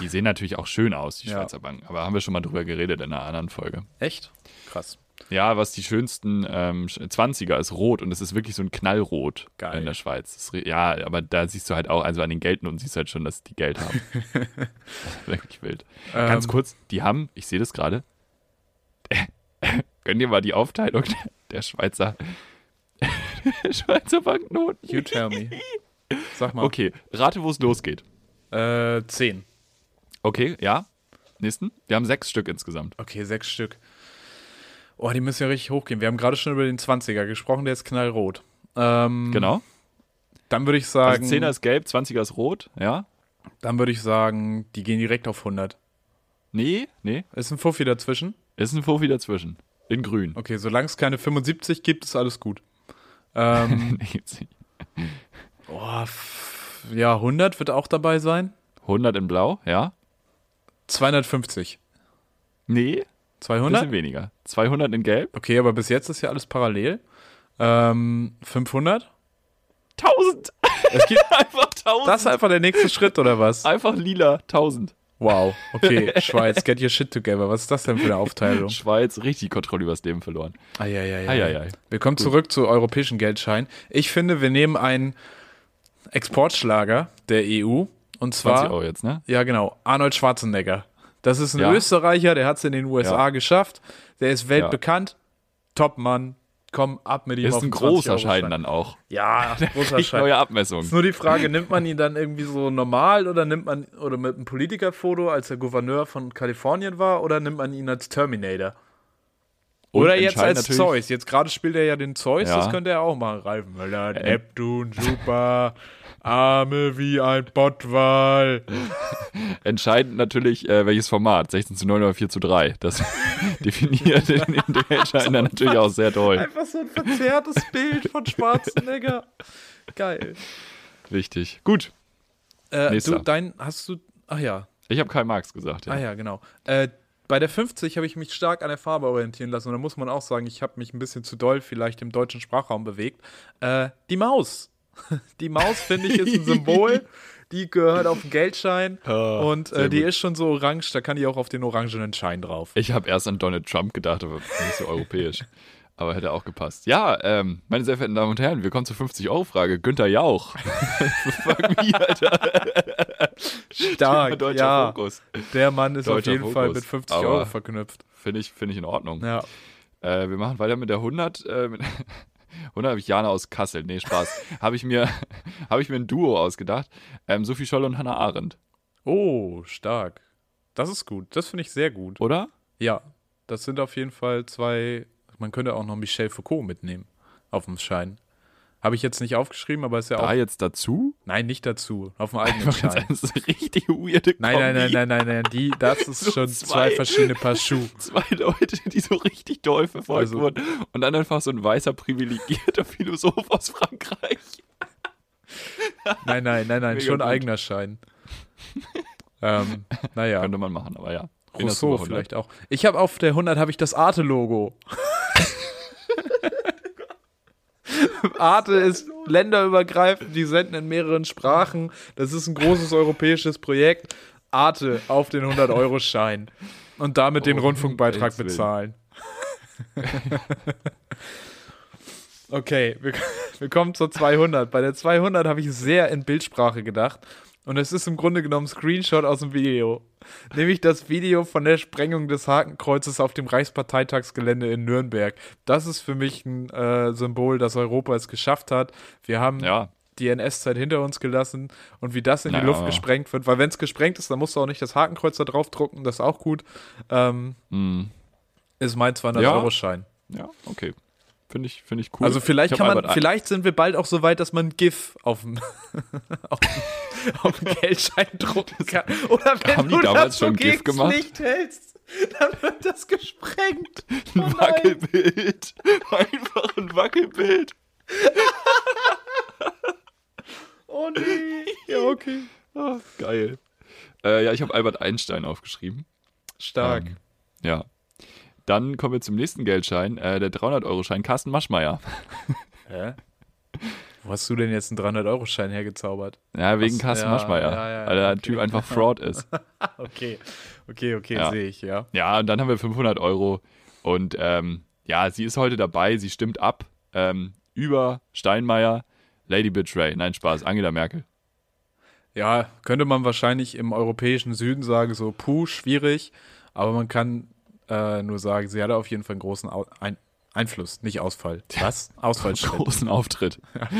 die sehen natürlich auch schön aus, die Ja. Schweizer Banken. Aber haben wir schon mal drüber geredet in einer anderen Folge. Echt? Krass. Ja, was die schönsten ähm, 20er ist rot und es ist wirklich so ein Knallrot Geil. in der Schweiz. Das ja, aber da siehst du halt auch, also an den Geldnoten siehst du halt schon, dass die Geld haben. wirklich wild. Ganz Ähm, kurz, die haben, ich sehe das gerade, gönn dir mal die Aufteilung der, der Schweizer, der Schweizer Banknoten. You tell me. Sag mal. Okay, rate, wo es losgeht. Äh, zehn. Okay, ja. Nächsten. Wir haben sechs Stück insgesamt. Okay, sechs Stück. Oh, die müssen ja richtig hochgehen. Wir haben gerade schon über den 20er gesprochen, der ist knallrot. Ähm, Genau. Dann würde ich sagen, Also 10er ist gelb, 20er ist rot, ja. dann würde ich sagen, die gehen direkt auf 100. Nee, nee. Ist ein Fuffi dazwischen? Ist ein Fofi dazwischen. In grün. Okay, solange es keine 75 gibt, ist alles gut. Ähm, Nee, gibt's nicht. oh, ja, 100 wird auch dabei sein. 100 in blau, ja. 250. Nee, bisschen 200? weniger. 200 in gelb. Okay, aber bis jetzt ist ja alles parallel. Ähm, 500? 1000. Es gibt, Einfach 1000. das ist einfach der nächste Schritt, oder was? Einfach lila, 1000. Wow. Okay, Schweiz, get your shit together. Was ist das denn für eine Aufteilung? Schweiz, richtig Kontrolle übers Leben verloren. Eieiei. Eieiei. Wir kommen zurück zu europäischen Geldscheinen. Ich finde, wir nehmen einen Exportschlager der EU. Und 20 zwar, Euro jetzt, ne? ja genau, Arnold Schwarzenegger. Das ist ein Ja. Österreicher, der hat es in den USA Ja. geschafft. Der ist weltbekannt. Top-Mann. Komm, ab mit ihm Ist auf ein großer 20-Euro-Schein. Schein dann auch. Ja, großer Schein. neue Abmessung. Ist nur die Frage, nimmt man ihn dann irgendwie so normal oder nimmt man oder mit einem Politikerfoto, als er Gouverneur von Kalifornien war, oder nimmt man ihn als Terminator? Oder jetzt als Zeus. Jetzt gerade spielt er ja den Zeus, Ja. das könnte er auch machen. Ralf Möller, Neptun, super, Arme wie ein Pottwal. Entscheidend natürlich, äh, welches Format. 16 zu 9 oder 4 zu 3. Das definiert in, in den Entscheidern natürlich auch sehr toll. Einfach so ein verzerrtes Bild von Schwarzenegger. Geil. Wichtig. Gut. Äh, Nächster. du, dein, hast du, ach ja, Ich habe Karl Marx gesagt. Ja. Ah ja, genau. Äh, bei der 50 habe ich mich stark an der Farbe orientieren lassen. Und da muss man auch sagen, ich habe mich ein bisschen zu doll vielleicht im deutschen Sprachraum bewegt. Äh, die Maus. Die Maus, finde ich, ist ein Symbol. Die gehört auf den Geldschein. Ah, und äh, die gut. ist schon so orange, da kann die auch auf den orangenen Schein drauf. Ich habe erst an Donald Trump gedacht, aber nicht so europäisch. Aber hätte auch gepasst. Ja, ähm, meine sehr verehrten Damen und Herren, wir kommen zur 50-Euro-Frage. Günther Jauch. Fuck me, Alter. Stark, Deutscher ja. Fokus. Der Mann ist auf Deutscher jeden Fall Fokus. mit 50 Aber- Euro verknüpft. Finde ich, find ich in Ordnung. Ja. Äh, wir machen weiter mit der 100. Äh, mit 100 habe ich Jana aus Kassel. Nee, Spaß. habe ich, mir- habe ich mir ein Duo ausgedacht. Ähm, Sophie Scholl und Hannah Arendt. Oh, stark. Das ist gut. Das finde ich sehr gut. Oder? Ja, das sind auf jeden Fall zwei. Man könnte auch noch Michel Foucault mitnehmen auf dem Schein. Habe ich jetzt nicht aufgeschrieben, aber ist ja Da auch. jetzt dazu? Nein, nicht dazu. Auf dem eigenen Schein. Das ist eine richtig weirde Nein, nein, nein, nein, nein, nein. Die, das ist So schon zwei. zwei verschiedene Paar Schuhe. Zwei Leute, die so richtig doll verfolgt Also- wurden. Und dann einfach so ein weißer, privilegierter Philosoph aus Frankreich. Nein, nein, nein, nein. Mega schon gut. eigener Schein. ähm, naja. Könnte man machen, aber ja. Rousseau oder? vielleicht auch. Ich habe auf der 100 habe ich das Arte-Logo. Arte ist länderübergreifend, die senden in mehreren Sprachen. Das ist ein großes europäisches Projekt. Arte auf den 100-Euro-Schein. Und damit den Oh, Rundfunkbeitrag Gottes Willen. bezahlen. Okay, wir, wir kommen zur 200. Bei der 200 habe ich sehr in Bildsprache gedacht. Und es ist im Grunde genommen ein Screenshot aus dem Video. Nämlich das Video von der Sprengung des Hakenkreuzes auf dem Reichsparteitagsgelände in Nürnberg. Das ist für mich ein äh, Symbol, dass Europa es geschafft hat. Wir haben Ja. die NS-Zeit hinter uns gelassen und wie das in die Naja, Luft aber- gesprengt wird. Weil wenn es gesprengt ist, dann musst du auch nicht das Hakenkreuz da drauf drucken. Das ist auch gut. Ähm, Hm. ist mein 200-Euro-Schein. Ja, okay. Finde ich, finde ich cool. Also vielleicht kann man, vielleicht sind wir bald auch so weit, dass man GIF auf dem, auf dem, auf dem Geldschein drucken kann. Oder wenn Haben die du damals das so schon GIF gemacht? Licht hältst, dann wird das gesprengt. Oh ein. Wackelbild. Einfach ein Wackelbild. Oh nee. Ja, okay. Ah, geil. Äh, ja, ich habe Albert Einstein aufgeschrieben. Stark. Ähm, ja. Dann kommen wir zum nächsten Geldschein, äh, der 300-Euro-Schein, Carsten Maschmeyer. Hä? Wo hast du denn jetzt einen 300-Euro-Schein hergezaubert? Ja, wegen Was? Carsten Ja, Maschmeyer, ja, ja, weil der okay. Typ einfach Fraud ist. Okay. Okay, okay, Ja. sehe ich, ja. Ja, und dann haben wir 500 Euro und ähm, ja, sie ist heute dabei, sie stimmt ab ähm, über Steinmeier, Lady Betray. Nein, Spaß, Angela Merkel. Ja, könnte man wahrscheinlich im europäischen Süden sagen, so puh, schwierig, aber man kann äh, nur sagen, sie hatte auf jeden Fall einen großen Au ein Einfluss, nicht Ausfall. Was? Ausfallschritt. Großen Auftritt.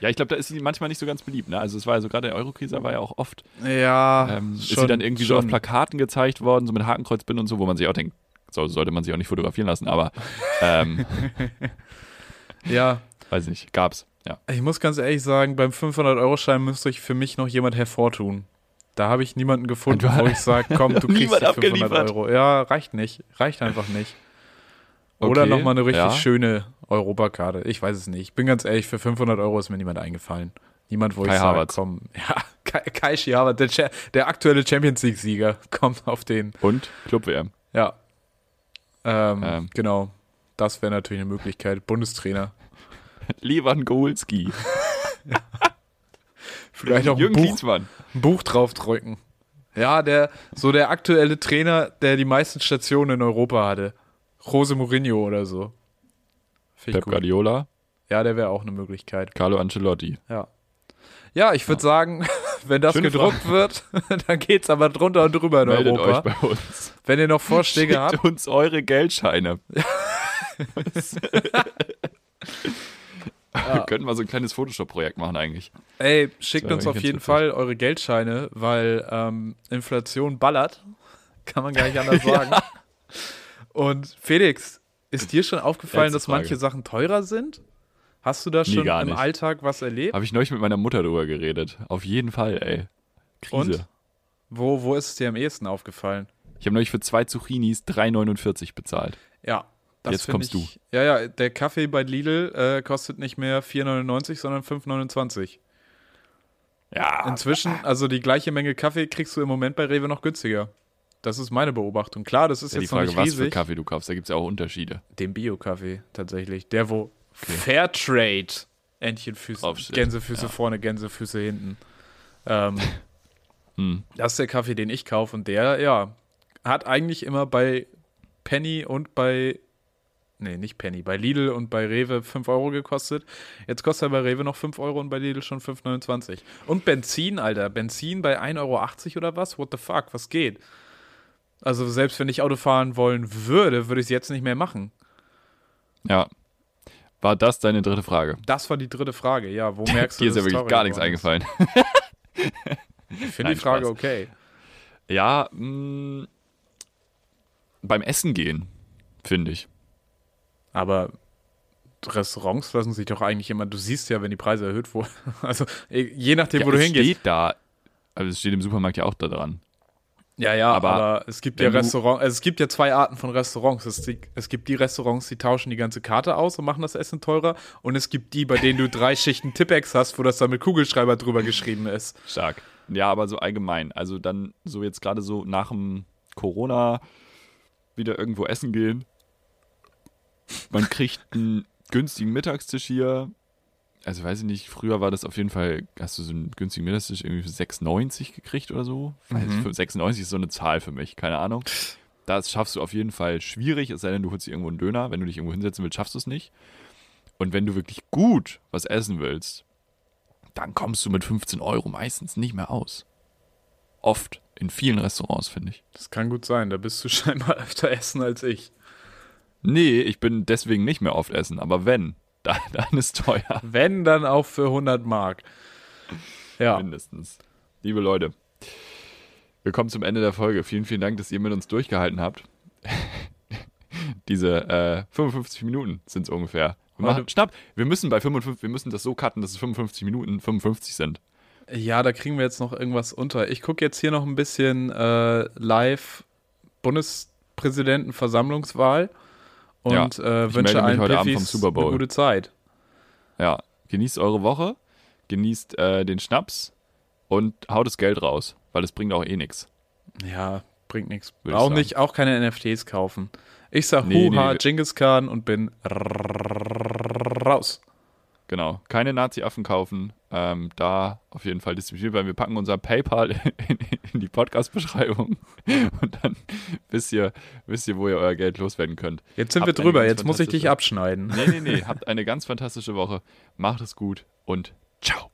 Ja, ich glaube, da ist sie manchmal nicht so ganz beliebt. Ne? Also es war ja so gerade der Eurokrise war ja auch oft, Ja, ähm, ist schon, sie dann irgendwie so auf schon. Plakaten gezeigt worden, so mit Hakenkreuzbinden und so, wo man sich auch denkt, so sollte man sich auch nicht fotografieren lassen, aber ähm, Ja, weiß nicht, gab's. Ja. ich muss ganz ehrlich sagen, beim 500-Euro-Schein müsste ich für mich noch jemand hervortun. Da habe ich niemanden gefunden, wo ich sage, komm, du kriegst die 500 abgeliefert. Euro. Ja, reicht nicht. Reicht einfach nicht. Oder Okay, nochmal eine richtig ja. schöne Europakarte. Ich weiß es nicht. Ich bin ganz ehrlich, für 500 Euro ist mir niemand eingefallen. Niemand, wo Kai ich sage, komm, ja, Kai, Kai Havertz, der, Cha- der aktuelle Champions League-Sieger, kommt auf den. Und Club-WM. Ja. Ähm, Ähm. Genau. Das wäre natürlich eine Möglichkeit. Bundestrainer. Lewandowski. Vielleicht auch ein Jürgen Buch, Klinsmann. ein Buch draufdrücken. Ja, der, so der aktuelle Trainer, der die meisten Stationen in Europa hatte. Jose Mourinho oder so. Finde ich Pep. Guardiola, Ja, der wäre auch eine Möglichkeit. Carlo Ancelotti. Ja. Ja, ich würde sagen, wenn das Schöne gedruckt wird, dann geht's aber drunter und drüber in Meldet Europa. euch bei uns. Wenn ihr noch Vorschläge habt, Schickt uns eure Geldscheine. Wir könnten mal so ein kleines Photoshop-Projekt machen eigentlich. ey, schickt uns auf jeden. Fall eure Geldscheine, weil ähm, Inflation ballert. Kann man gar nicht anders sagen. Und Felix, ist dir schon aufgefallen, dass manche. Sachen teurer sind? Hast du da Nee, schon gar im. Alltag was erlebt? Habe ich neulich mit meiner Mutter drüber geredet. Auf jeden Fall, ey. Krise. Und? Wo, wo ist es dir am ehesten aufgefallen? Ich habe neulich für zwei Zucchinis 3,49 bezahlt. Ja. Das Jetzt kommst ich, Ja, ja, der Kaffee bei Lidl äh, kostet nicht mehr 4,99, sondern 5,29. Ja. Inzwischen, also die gleiche Menge Kaffee kriegst du im Moment bei Rewe noch günstiger. Das ist meine Beobachtung. Klar, das ist ja, jetzt noch Frage, nicht was für riesig. Kaffee du kaufst, da gibt es ja auch Unterschiede. Den Bio-Kaffee tatsächlich. Der, wo Fairtrade Entchenfüße, Draufsteht. Gänsefüße Ja. vorne, Gänsefüße hinten. Ähm, Hm. das ist der Kaffee, den ich kaufe. Und der, ja, hat eigentlich immer bei Penny und bei, nee, nicht Penny, bei Lidl und bei Rewe 5 Euro gekostet. Jetzt kostet er bei Rewe noch 5 Euro und bei Lidl schon 5,29. Und Benzin, Alter. Benzin bei 1,80 Euro oder was? What the fuck? Was geht? Also selbst wenn ich Auto fahren wollen würde, würde ich es jetzt nicht mehr machen. Ja. War das deine dritte Frage? Das war die dritte Frage. Ja, wo merkst du Dir ist ja wirklich gar nichts ist? eingefallen. Ich finde die Frage Spaß. okay. Ja, mh, beim Essen gehen, finde ich. Aber Restaurants lassen sich doch eigentlich immer, du siehst ja, wenn die Preise erhöht wurden. Also eh, je nachdem, Ja, wo du es hingehst. steht da, also es steht im Supermarkt ja auch da dran. Ja, ja, aber, aber es gibt ja Restaurants, also es gibt ja zwei Arten von Restaurants. Es, es gibt die Restaurants, die tauschen die ganze Karte aus und machen das Essen teurer. Und es gibt die, bei denen du drei Schichten Tippex hast, wo das dann mit Kugelschreiber drüber geschrieben ist. Stark. Ja, aber so allgemein. Also dann so jetzt gerade so nach dem Corona wieder irgendwo essen gehen. Man kriegt einen günstigen Mittagstisch hier. Also weiß ich nicht, früher war das auf jeden Fall, hast du so einen günstigen Mittagstisch irgendwie für 6,90 gekriegt oder so? Mhm. Also für 6,90 ist so eine Zahl für mich, keine Ahnung. Das schaffst du auf jeden Fall schwierig, es sei denn, du holst dir irgendwo einen Döner. Wenn du dich irgendwo hinsetzen willst, schaffst du es nicht. Und wenn du wirklich gut was essen willst, dann kommst du mit 15 Euro meistens nicht mehr aus. Oft. In vielen Restaurants, finde ich. Das kann gut sein, da bist du scheinbar öfter essen als ich. Nee, ich bin deswegen nicht mehr oft essen, aber wenn, dann, dann ist teuer. Wenn, dann auch für 100 Mark. Ja. Mindestens. Liebe Leute, wir kommen zum Ende der Folge. Vielen, vielen Dank, dass ihr mit uns durchgehalten habt. Diese äh, 55 Minuten sind es ungefähr. Wir machen, schnapp, wir müssen bei 55, wir müssen das so cutten, dass es 55 Minuten 55 sind. Ja, da kriegen wir jetzt noch irgendwas unter. Ich gucke jetzt hier noch ein bisschen äh, live Bundespräsidentenversammlungswahl und Ja, äh, ich wünsche melde mich allen heute Abend vom Super Bowl. eine gute Zeit. Ja, genießt eure Woche, genießt äh, den Schnaps und haut das Geld raus, weil es bringt auch eh nichts. Ja, bringt nichts. Auch nicht, auch keine NFTs kaufen. Ich sag Nee, Huha, nee. Genghis Khan und bin raus. Genau, keine Nazi-Affen kaufen. Ähm, da auf jeden Fall diszipliniert, weil wir packen unser PayPal in, in die Podcast-Beschreibung und dann wisst ihr, wisst ihr, wo ihr euer Geld loswerden könnt. Jetzt sind Habt wir drüber, jetzt muss ich dich abschneiden. Nee, nee, nee, habt eine ganz fantastische Woche. Macht es gut und ciao.